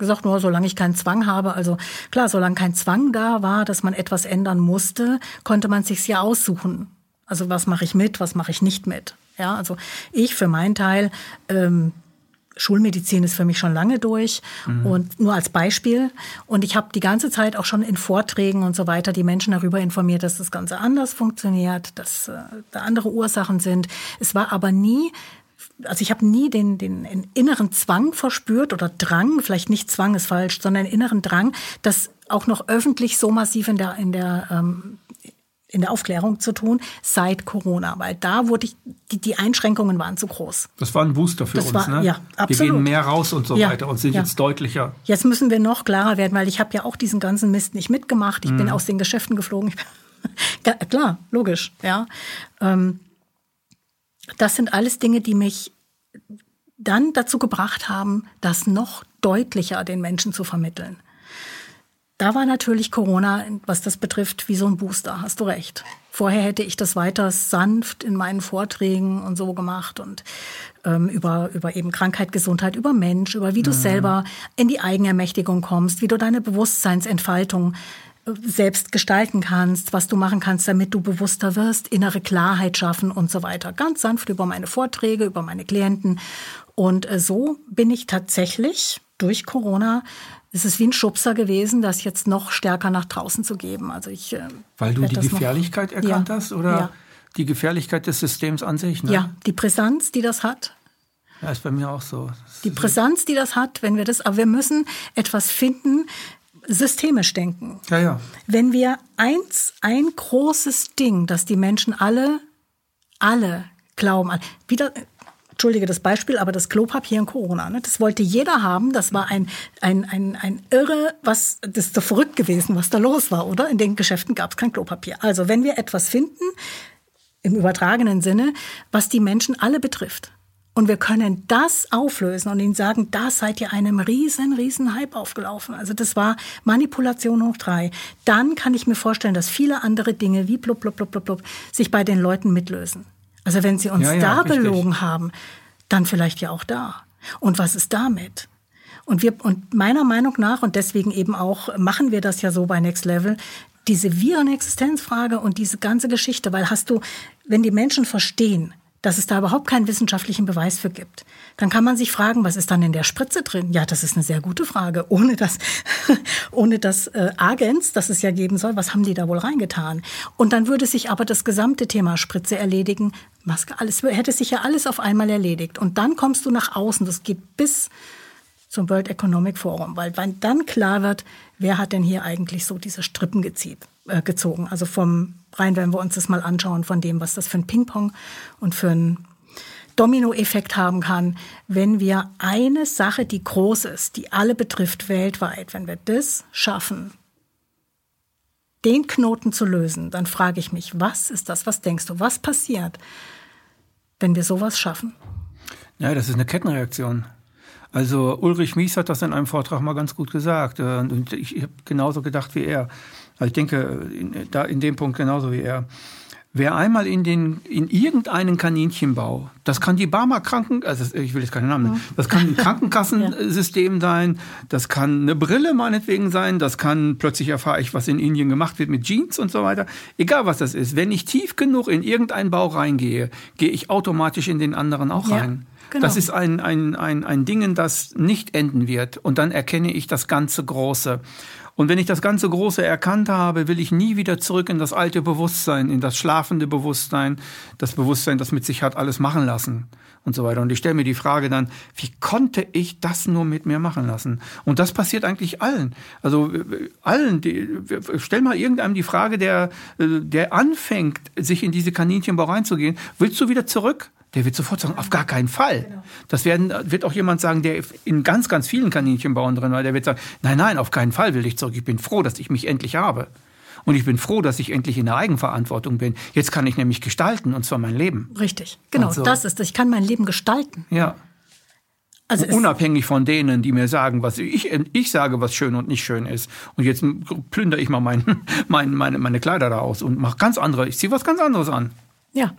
gesagt, nur solange ich keinen Zwang habe, also klar, solange kein Zwang da war, dass man etwas ändern musste, konnte man sich's ja aussuchen. Also was mache ich mit, was mache ich nicht mit. Ja, also ich für meinen Teil ähm, Schulmedizin ist für mich schon lange durch mhm. und nur als Beispiel. Und ich habe die ganze Zeit auch schon in Vorträgen und so weiter die Menschen darüber informiert, dass das Ganze anders funktioniert, dass äh, da andere Ursachen sind. Es war aber nie also ich habe nie den, den, inneren Zwang verspürt oder Drang, vielleicht nicht Zwang ist falsch, sondern inneren Drang, das auch noch öffentlich so massiv in der, in der, ähm, in der Aufklärung zu tun, seit Corona. Weil da wurde ich, die, die Einschränkungen waren zu groß. Das war ein Booster für das uns, war, ne? Ja, absolut. Wir gehen mehr raus und so ja, weiter und sind ja. jetzt deutlicher. Jetzt müssen wir noch klarer werden, weil ich habe ja auch diesen ganzen Mist nicht mitgemacht. Ich mhm. bin aus den Geschäften geflogen. Klar, logisch, ja. Ähm, das sind alles Dinge, die mich dann dazu gebracht haben, das noch deutlicher den Menschen zu vermitteln. Da war natürlich Corona, was das betrifft, wie so ein Booster, hast du recht. Vorher hätte ich das weiter sanft in meinen Vorträgen und so gemacht und ähm, über, über eben Krankheit, Gesundheit, über Mensch, über wie du mhm. selber in die Eigenermächtigung kommst, wie du deine Bewusstseinsentfaltung selbst gestalten kannst, was du machen kannst, damit du bewusster wirst, innere Klarheit schaffen und so weiter. Ganz sanft über meine Vorträge, über meine Klienten. Und äh, so bin ich tatsächlich durch Corona es ist wie ein Schubser gewesen, das jetzt noch stärker nach draußen zu geben. Also ich, äh, Weil du die Gefährlichkeit noch, erkannt ja, hast oder ja. die Gefährlichkeit des Systems an sich? Ne? Ja, die Brisanz, die das hat. Ja, ist bei mir auch so. Die Brisanz, die das hat, wenn wir das, aber wir müssen etwas finden, systemisch denken. Ja, ja. Wenn wir eins, ein großes Ding, das die Menschen alle, alle glauben, wieder, entschuldige das Beispiel, aber das Klopapier in Corona, ne, das wollte jeder haben. Das war ein, ein, ein, ein irre, was, das ist doch verrückt gewesen, was da los war, oder? In den Geschäften gab es kein Klopapier. Also wenn wir etwas finden, im übertragenen Sinne, was die Menschen alle betrifft, und wir können das auflösen und ihnen sagen, da seid ihr einem riesen, riesen Hype aufgelaufen. Also das war Manipulation hoch drei. Dann kann ich mir vorstellen, dass viele andere Dinge wie blub, blub, blub, blub, blub sich bei den Leuten mitlösen. Also wenn sie uns ja, ja, da richtig. belogen haben, dann vielleicht ja auch da. Und was ist damit? Und wir, und meiner Meinung nach, und deswegen eben auch machen wir das ja so bei Next Level, diese Virenexistenzfrage und diese ganze Geschichte, weil hast du, wenn die Menschen verstehen, dass es da überhaupt keinen wissenschaftlichen Beweis für gibt. Dann kann man sich fragen, was ist dann in der Spritze drin? Ja, das ist eine sehr gute Frage. Ohne das, ohne das äh, Agens, das es ja geben soll, was haben die da wohl reingetan? Und dann würde sich aber das gesamte Thema Spritze erledigen. Maske, alles, hätte sich ja alles auf einmal erledigt. Und dann kommst du nach außen. Das geht bis zum World Economic Forum, weil dann klar wird, wer hat denn hier eigentlich so diese Strippen gezieht, äh, gezogen. Also vom rein, wenn wir uns das mal anschauen, von dem, was das für ein Ping-Pong und für ein Dominoeffekt haben kann, wenn wir eine Sache, die groß ist, die alle betrifft weltweit, wenn wir das schaffen, den Knoten zu lösen, dann frage ich mich, was ist das? Was denkst du? Was passiert, wenn wir sowas schaffen? Ja, das ist eine Kettenreaktion. Also Ulrich Mies hat das in einem Vortrag mal ganz gut gesagt. Äh, und ich habe genauso gedacht wie er. Also ich denke, in, da in dem Punkt genauso wie er. Wer einmal in den in irgendeinen Kaninchenbau, das kann die Barmer Kranken, also ich will jetzt keine Namen nennen, das kann ein Krankenkassensystem ja. sein, das kann eine Brille meinetwegen sein, das kann plötzlich erfahre ich, was in Indien gemacht wird mit Jeans und so weiter. Egal was das ist, wenn ich tief genug in irgendeinen Bau reingehe, gehe ich automatisch in den anderen auch ja. rein. Genau. Das ist ein, ein, ein, ein Dingen, das nicht enden wird. Und dann erkenne ich das ganze Große. Und wenn ich das ganze Große erkannt habe, will ich nie wieder zurück in das alte Bewusstsein, in das schlafende Bewusstsein, das Bewusstsein, das mit sich hat alles machen lassen und so weiter. Und ich stelle mir die Frage dann, wie konnte ich das nur mit mir machen lassen? Und das passiert eigentlich allen. Also allen, die, stell mal irgendeinem die Frage, der, der anfängt, sich in diese Kaninchenbau reinzugehen, willst du wieder zurück? Der wird sofort sagen, auf gar keinen Fall. Genau. Das werden, wird auch jemand sagen, der in ganz, ganz vielen Kaninchenbauern drin war, der wird sagen, nein, nein, auf keinen Fall will ich zurück. Ich bin froh, dass ich mich endlich habe. Und ich bin froh, dass ich endlich in der Eigenverantwortung bin. Jetzt kann ich nämlich gestalten, und zwar mein Leben. Richtig, genau, also, das ist es. Ich kann mein Leben gestalten. Ja. Also unabhängig von denen, die mir sagen, was ich, ich sage, was schön und nicht schön ist. Und jetzt plündere ich mal mein, mein, meine, meine Kleider da aus und mache ganz andere, ich ziehe was ganz anderes an. Ja,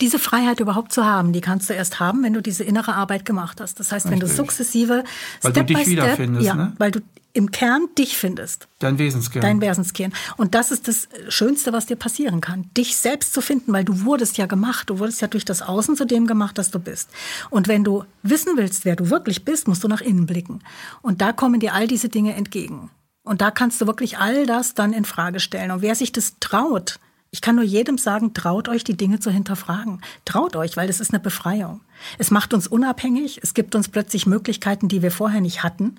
diese Freiheit überhaupt zu haben, die kannst du erst haben, wenn du diese innere Arbeit gemacht hast. Das heißt, wenn Richtig. du sukzessive weil Step du dich wiederfindest, ja, ne? weil du im Kern dich findest. Dein Wesenskern. Dein Wesenskern. Und das ist das Schönste, was dir passieren kann. Dich selbst zu finden, weil du wurdest ja gemacht. Du wurdest ja durch das Außen zu dem gemacht, das du bist. Und wenn du wissen willst, wer du wirklich bist, musst du nach innen blicken. Und da kommen dir all diese Dinge entgegen. Und da kannst du wirklich all das dann in Frage stellen. Und wer sich das traut, ich kann nur jedem sagen, traut euch, die Dinge zu hinterfragen. Traut euch, weil es ist eine Befreiung. Es macht uns unabhängig. Es gibt uns plötzlich Möglichkeiten, die wir vorher nicht hatten.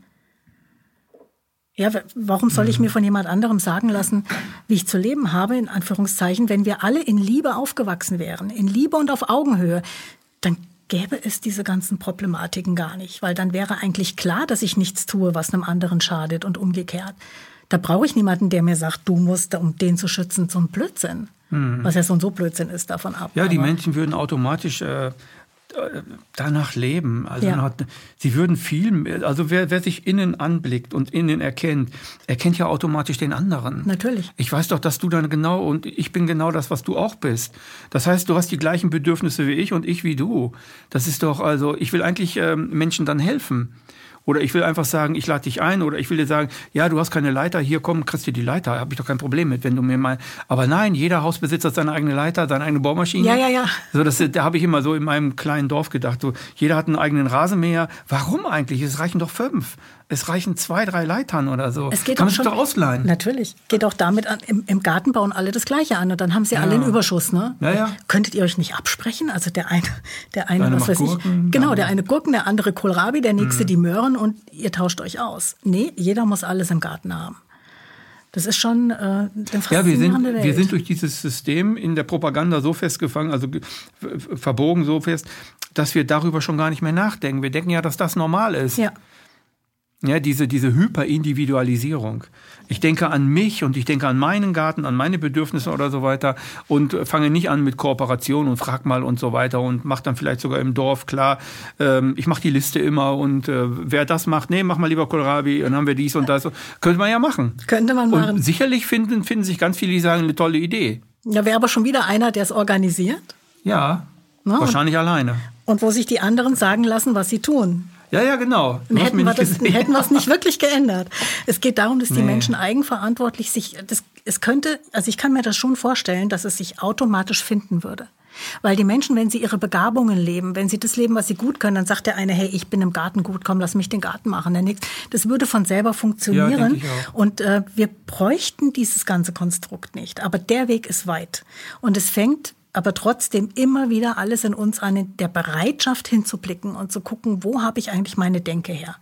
Ja, warum soll ich mir von jemand anderem sagen lassen, wie ich zu leben habe, in Anführungszeichen, wenn wir alle in Liebe aufgewachsen wären, in Liebe und auf Augenhöhe, dann gäbe es diese ganzen Problematiken gar nicht, weil dann wäre eigentlich klar, dass ich nichts tue, was einem anderen schadet und umgekehrt. Da brauche ich niemanden, der mir sagt, du musst, um den zu schützen, so ein Blödsinn. Mhm. Was ja so und so Blödsinn ist, davon ab. Ja, die Menschen würden automatisch äh, danach leben. Also ja. sie würden viel, also wer, wer sich innen anblickt und innen erkennt, erkennt ja automatisch den anderen. Natürlich. Ich weiß doch, dass du dann genau und ich bin genau das, was du auch bist. Das heißt, du hast die gleichen Bedürfnisse wie ich und ich wie du. Das ist doch, also ich will eigentlich ähm, Menschen dann helfen. Oder ich will einfach sagen, ich lade dich ein. Oder ich will dir sagen, ja, du hast keine Leiter, hier komm, kriegst du die Leiter. Habe ich doch kein Problem mit, wenn du mir mal. Aber nein, jeder Hausbesitzer hat seine eigene Leiter, seine eigene Bohrmaschine. Ja, ja, ja. So, das, da habe ich immer so in meinem kleinen Dorf gedacht. So, jeder hat einen eigenen Rasenmäher. Warum eigentlich? Es reichen doch fünf. Es reichen zwei, drei Leitern oder so. Es geht Kann man sich doch ausleihen. Natürlich. Geht auch damit an, im, im, Garten bauen alle das Gleiche an und dann haben sie ja. alle einen Überschuss, ne? Ja, ja. Könntet ihr euch nicht absprechen? Also der eine, der eine, was weiß Gurken, ich. Genau, der eine Gurken, der andere Kohlrabi, der nächste mhm. die Möhren und ihr tauscht euch aus. Nee, jeder muss alles im Garten haben. Das ist schon äh, Ja, wir sind, wir sind durch dieses System in der Propaganda so festgefangen, also verbogen so fest, dass wir darüber schon gar nicht mehr nachdenken. Wir denken ja, dass das normal ist. Ja. Ja, diese, diese Hyperindividualisierung. Ich denke an mich und ich denke an meinen Garten, an meine Bedürfnisse oder so weiter und fange nicht an mit Kooperation und frag mal und so weiter und mach dann vielleicht sogar im Dorf klar, ähm, ich mache die Liste immer und äh, wer das macht, nee, mach mal lieber Kohlrabi, dann haben wir dies und das. Könnte man ja machen. Könnte man machen. Und sicherlich finden, finden sich ganz viele, die sagen, eine tolle Idee. Ja, wäre aber schon wieder einer, der es organisiert. Ja, Na, wahrscheinlich und, alleine. Und wo sich die anderen sagen lassen, was sie tun. Ja, ja, genau. Das, hätten wir es nicht wirklich geändert. Es geht darum, dass die nee. Menschen eigenverantwortlich sich, das, es könnte, also ich kann mir das schon vorstellen, dass es sich automatisch finden würde. Weil die Menschen, wenn sie ihre Begabungen leben, wenn sie das leben, was sie gut können, dann sagt der eine, hey, ich bin im Garten gut, komm, lass mich den Garten machen. Der nächste, das würde von selber funktionieren. Ja, und äh, wir bräuchten dieses ganze Konstrukt nicht. Aber der Weg ist weit. Und es fängt aber trotzdem immer wieder alles in uns an, in der Bereitschaft hinzublicken und zu gucken, wo habe ich eigentlich meine Denke her?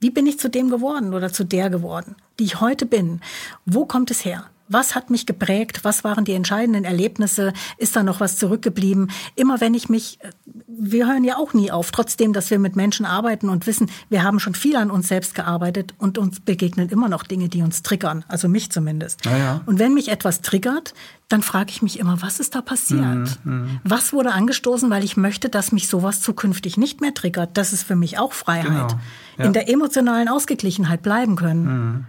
Wie bin ich zu dem geworden oder zu der geworden, die ich heute bin? Wo kommt es her? Was hat mich geprägt? Was waren die entscheidenden Erlebnisse? Ist da noch was zurückgeblieben? Immer wenn ich mich, wir hören ja auch nie auf, trotzdem, dass wir mit Menschen arbeiten und wissen, wir haben schon viel an uns selbst gearbeitet und uns begegnen immer noch Dinge, die uns triggern. Also mich zumindest. Ja, ja. Und wenn mich etwas triggert, dann frage ich mich immer, was ist da passiert? Mhm, was wurde angestoßen, weil ich möchte, dass mich sowas zukünftig nicht mehr triggert? Das ist für mich auch Freiheit. Genau. Ja. In der emotionalen Ausgeglichenheit bleiben können. Mhm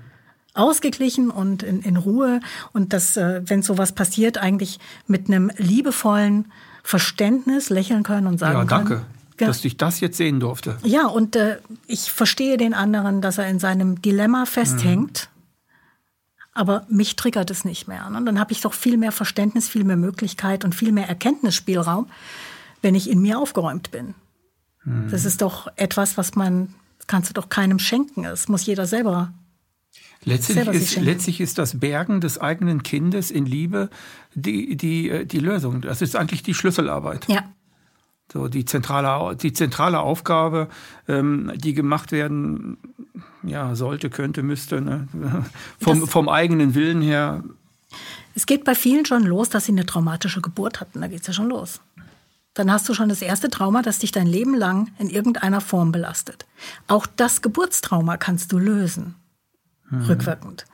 ausgeglichen und in, in Ruhe und dass, äh, wenn sowas passiert, eigentlich mit einem liebevollen Verständnis lächeln können und sagen ja, danke. können. Dass ich das jetzt sehen durfte. Ja, und äh, ich verstehe den anderen, dass er in seinem Dilemma festhängt. Mhm. Aber mich triggert es nicht mehr. Und dann habe ich doch viel mehr Verständnis, viel mehr Möglichkeit und viel mehr Erkenntnisspielraum, wenn ich in mir aufgeräumt bin. Mhm. Das ist doch etwas, was man, kannst du doch keinem schenken. Es muss jeder selber Letztlich ist, letztlich ist das Bergen des eigenen Kindes in Liebe die, die, äh, die Lösung. Das ist eigentlich die Schlüsselarbeit. Ja. So die zentrale, die zentrale Aufgabe, ähm, die gemacht werden, ja, sollte, könnte, müsste, ne? vom, vom eigenen Willen her. Es geht bei vielen schon los, dass sie eine traumatische Geburt hatten. Da geht's ja schon los. Dann hast du schon das erste Trauma, das dich dein Leben lang in irgendeiner Form belastet. Auch das Geburtstrauma kannst du lösen mhm. rückwirkend,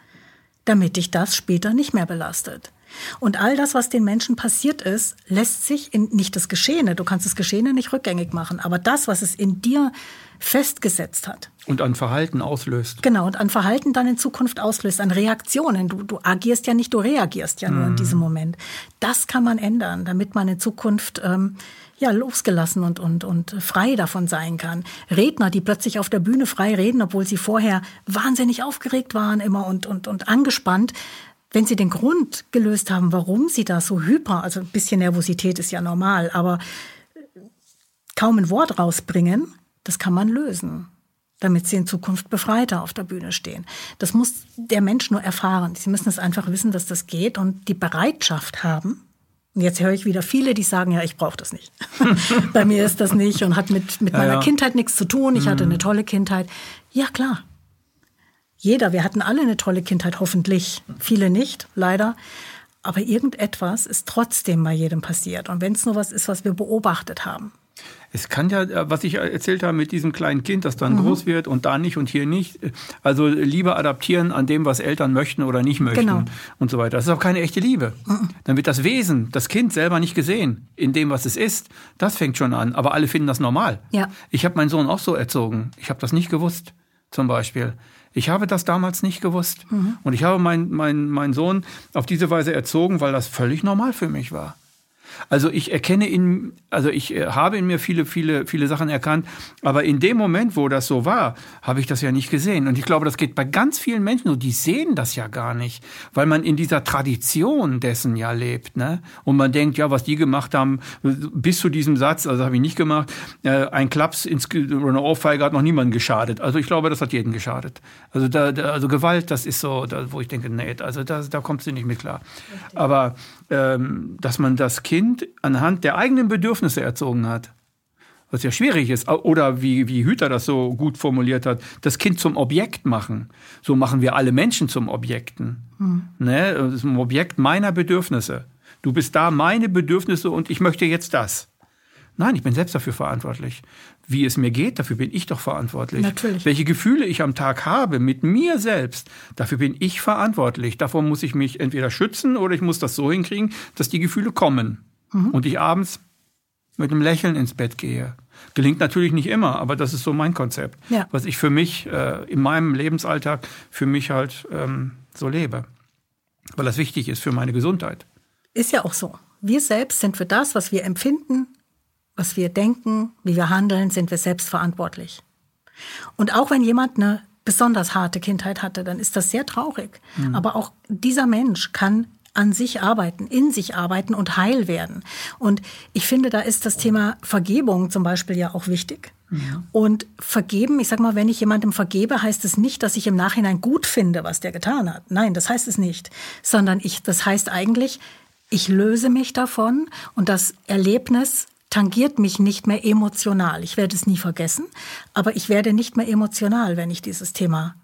damit dich das später nicht mehr belastet. Und all das, was den Menschen passiert ist, lässt sich in nicht das Geschehene, du kannst das Geschehene nicht rückgängig machen, aber das, was es in dir festgesetzt hat. Und an Verhalten auslöst. Genau, und an Verhalten dann in Zukunft auslöst, an Reaktionen. Du, du agierst ja nicht, du reagierst ja nur in mhm. diesem Moment. Das kann man ändern, damit man in Zukunft ähm, ja, losgelassen und, und, und frei davon sein kann. Redner, die plötzlich auf der Bühne frei reden, obwohl sie vorher wahnsinnig aufgeregt waren immer und, und, und angespannt. Wenn sie den Grund gelöst haben, warum sie da so hyper, also ein bisschen Nervosität ist ja normal, aber kaum ein Wort rausbringen, das kann man lösen damit sie in Zukunft befreiter auf der Bühne stehen. Das muss der Mensch nur erfahren. Sie müssen es einfach wissen, dass das geht und die Bereitschaft haben, und jetzt höre ich wieder viele, die sagen, ja, ich brauche das nicht. Bei mir ist das nicht und hat mit, mit ja, meiner ja. Kindheit nichts zu tun. Ich mhm. hatte eine tolle Kindheit. Ja, klar. Jeder, wir hatten alle eine tolle Kindheit, hoffentlich. Viele nicht, leider. Aber irgendetwas ist trotzdem bei jedem passiert. Und wenn es nur was ist, was wir beobachtet haben. Es kann ja, äh, was ich erzählt habe mit diesem kleinen Kind, das dann mhm. groß wird und da nicht und hier nicht. Also lieber adaptieren an dem, was Eltern möchten oder nicht möchten genau. und so weiter. Das ist auch keine echte Liebe. Mhm. Dann wird das Wesen, das Kind selber nicht gesehen in dem, was es ist. Das fängt schon an. Aber alle finden das normal. Ja. Ich habe meinen Sohn auch so erzogen. Ich habe das nicht gewusst, zum Beispiel. Ich habe das damals nicht gewusst. Mhm. Und ich habe meinen mein, mein Sohn auf diese Weise erzogen, weil das völlig normal für mich war. Also ich erkenne in, also ich äh, habe in mir viele, viele, viele Sachen erkannt, aber in dem Moment, wo das so war, habe ich das ja nicht gesehen. Und ich glaube, das geht bei ganz vielen Menschen so, die sehen das ja gar nicht, weil man in dieser Tradition dessen ja lebt, ne? Und man denkt, ja, was die gemacht haben, bis zu diesem Satz, also habe ich nicht gemacht, äh, ein Klaps ins oder eine Ohrfeige hat noch niemandem geschadet. Also ich glaube, das hat jedem geschadet. Also da, da also Gewalt, das ist so, da, wo ich denke, nee, also da, da kommst du nicht mit klar. Aber dass man das Kind anhand der eigenen Bedürfnisse erzogen hat. Was ja schwierig ist. Oder wie, wie Hüter das so gut formuliert hat, das Kind zum Objekt machen. So machen wir alle Menschen zum Objekten. Mhm. Ne? Das ist ein Objekt meiner Bedürfnisse. Du bist da, meine Bedürfnisse und ich möchte jetzt das. Nein, ich bin selbst dafür verantwortlich. Wie es mir geht, dafür bin ich doch verantwortlich. Natürlich. Welche Gefühle ich am Tag habe mit mir selbst, dafür bin ich verantwortlich. Davor muss ich mich entweder schützen oder ich muss das so hinkriegen, dass die Gefühle kommen. Mhm. Und ich abends mit einem Lächeln ins Bett gehe. Gelingt natürlich nicht immer, aber das ist so mein Konzept, ja. was ich für mich äh, in meinem Lebensalltag für mich halt ähm, so lebe, weil das wichtig ist für meine Gesundheit. Ist ja auch so. Wir selbst sind für das, was wir empfinden, was wir denken, wie wir handeln, sind wir selbst verantwortlich. Und auch wenn jemand eine besonders harte Kindheit hatte, dann ist das sehr traurig. Mhm. Aber auch dieser Mensch kann an sich arbeiten, in sich arbeiten und heil werden. Und ich finde, da ist das Thema Vergebung zum Beispiel ja auch wichtig. Ja. Und vergeben, ich sag mal, wenn ich jemandem vergebe, heißt es nicht, dass ich im Nachhinein gut finde, was der getan hat. Nein, das heißt es nicht. Sondern ich, das heißt eigentlich, ich löse mich davon und das Erlebnis tangiert mich nicht mehr emotional. Ich werde es nie vergessen, aber ich werde nicht mehr emotional, wenn ich dieses Thema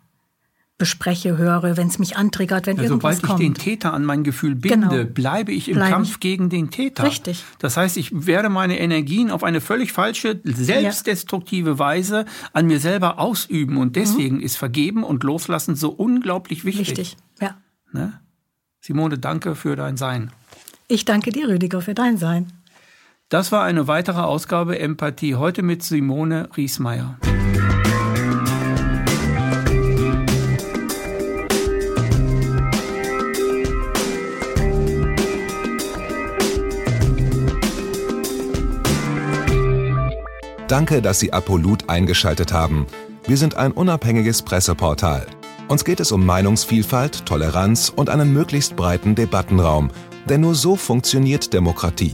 bespreche, höre, wenn es mich antriggert, wenn ja, irgendwas sobald kommt. Sobald ich den Täter an mein Gefühl binde, genau. bleibe ich im Bleib Kampf ich. gegen den Täter. Richtig. Das heißt, ich werde meine Energien auf eine völlig falsche, selbstdestruktive ja. Weise an mir selber ausüben. Und deswegen mhm. ist Vergeben und Loslassen so unglaublich wichtig. Wichtig, ja. Ne? Simone, danke für dein Sein. Ich danke dir, Rüdiger, für dein Sein. Das war eine weitere Ausgabe Empathie, heute mit Simone Riesmeier. Danke, dass Sie Apolut eingeschaltet haben. Wir sind ein unabhängiges Presseportal. Uns geht es um Meinungsvielfalt, Toleranz und einen möglichst breiten Debattenraum, denn nur so funktioniert Demokratie.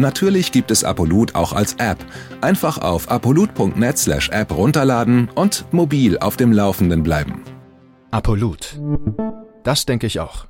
Natürlich gibt es Apolut auch als App. Einfach auf apolut.net/app runterladen und mobil auf dem Laufenden bleiben. Apolut. Das denke ich auch.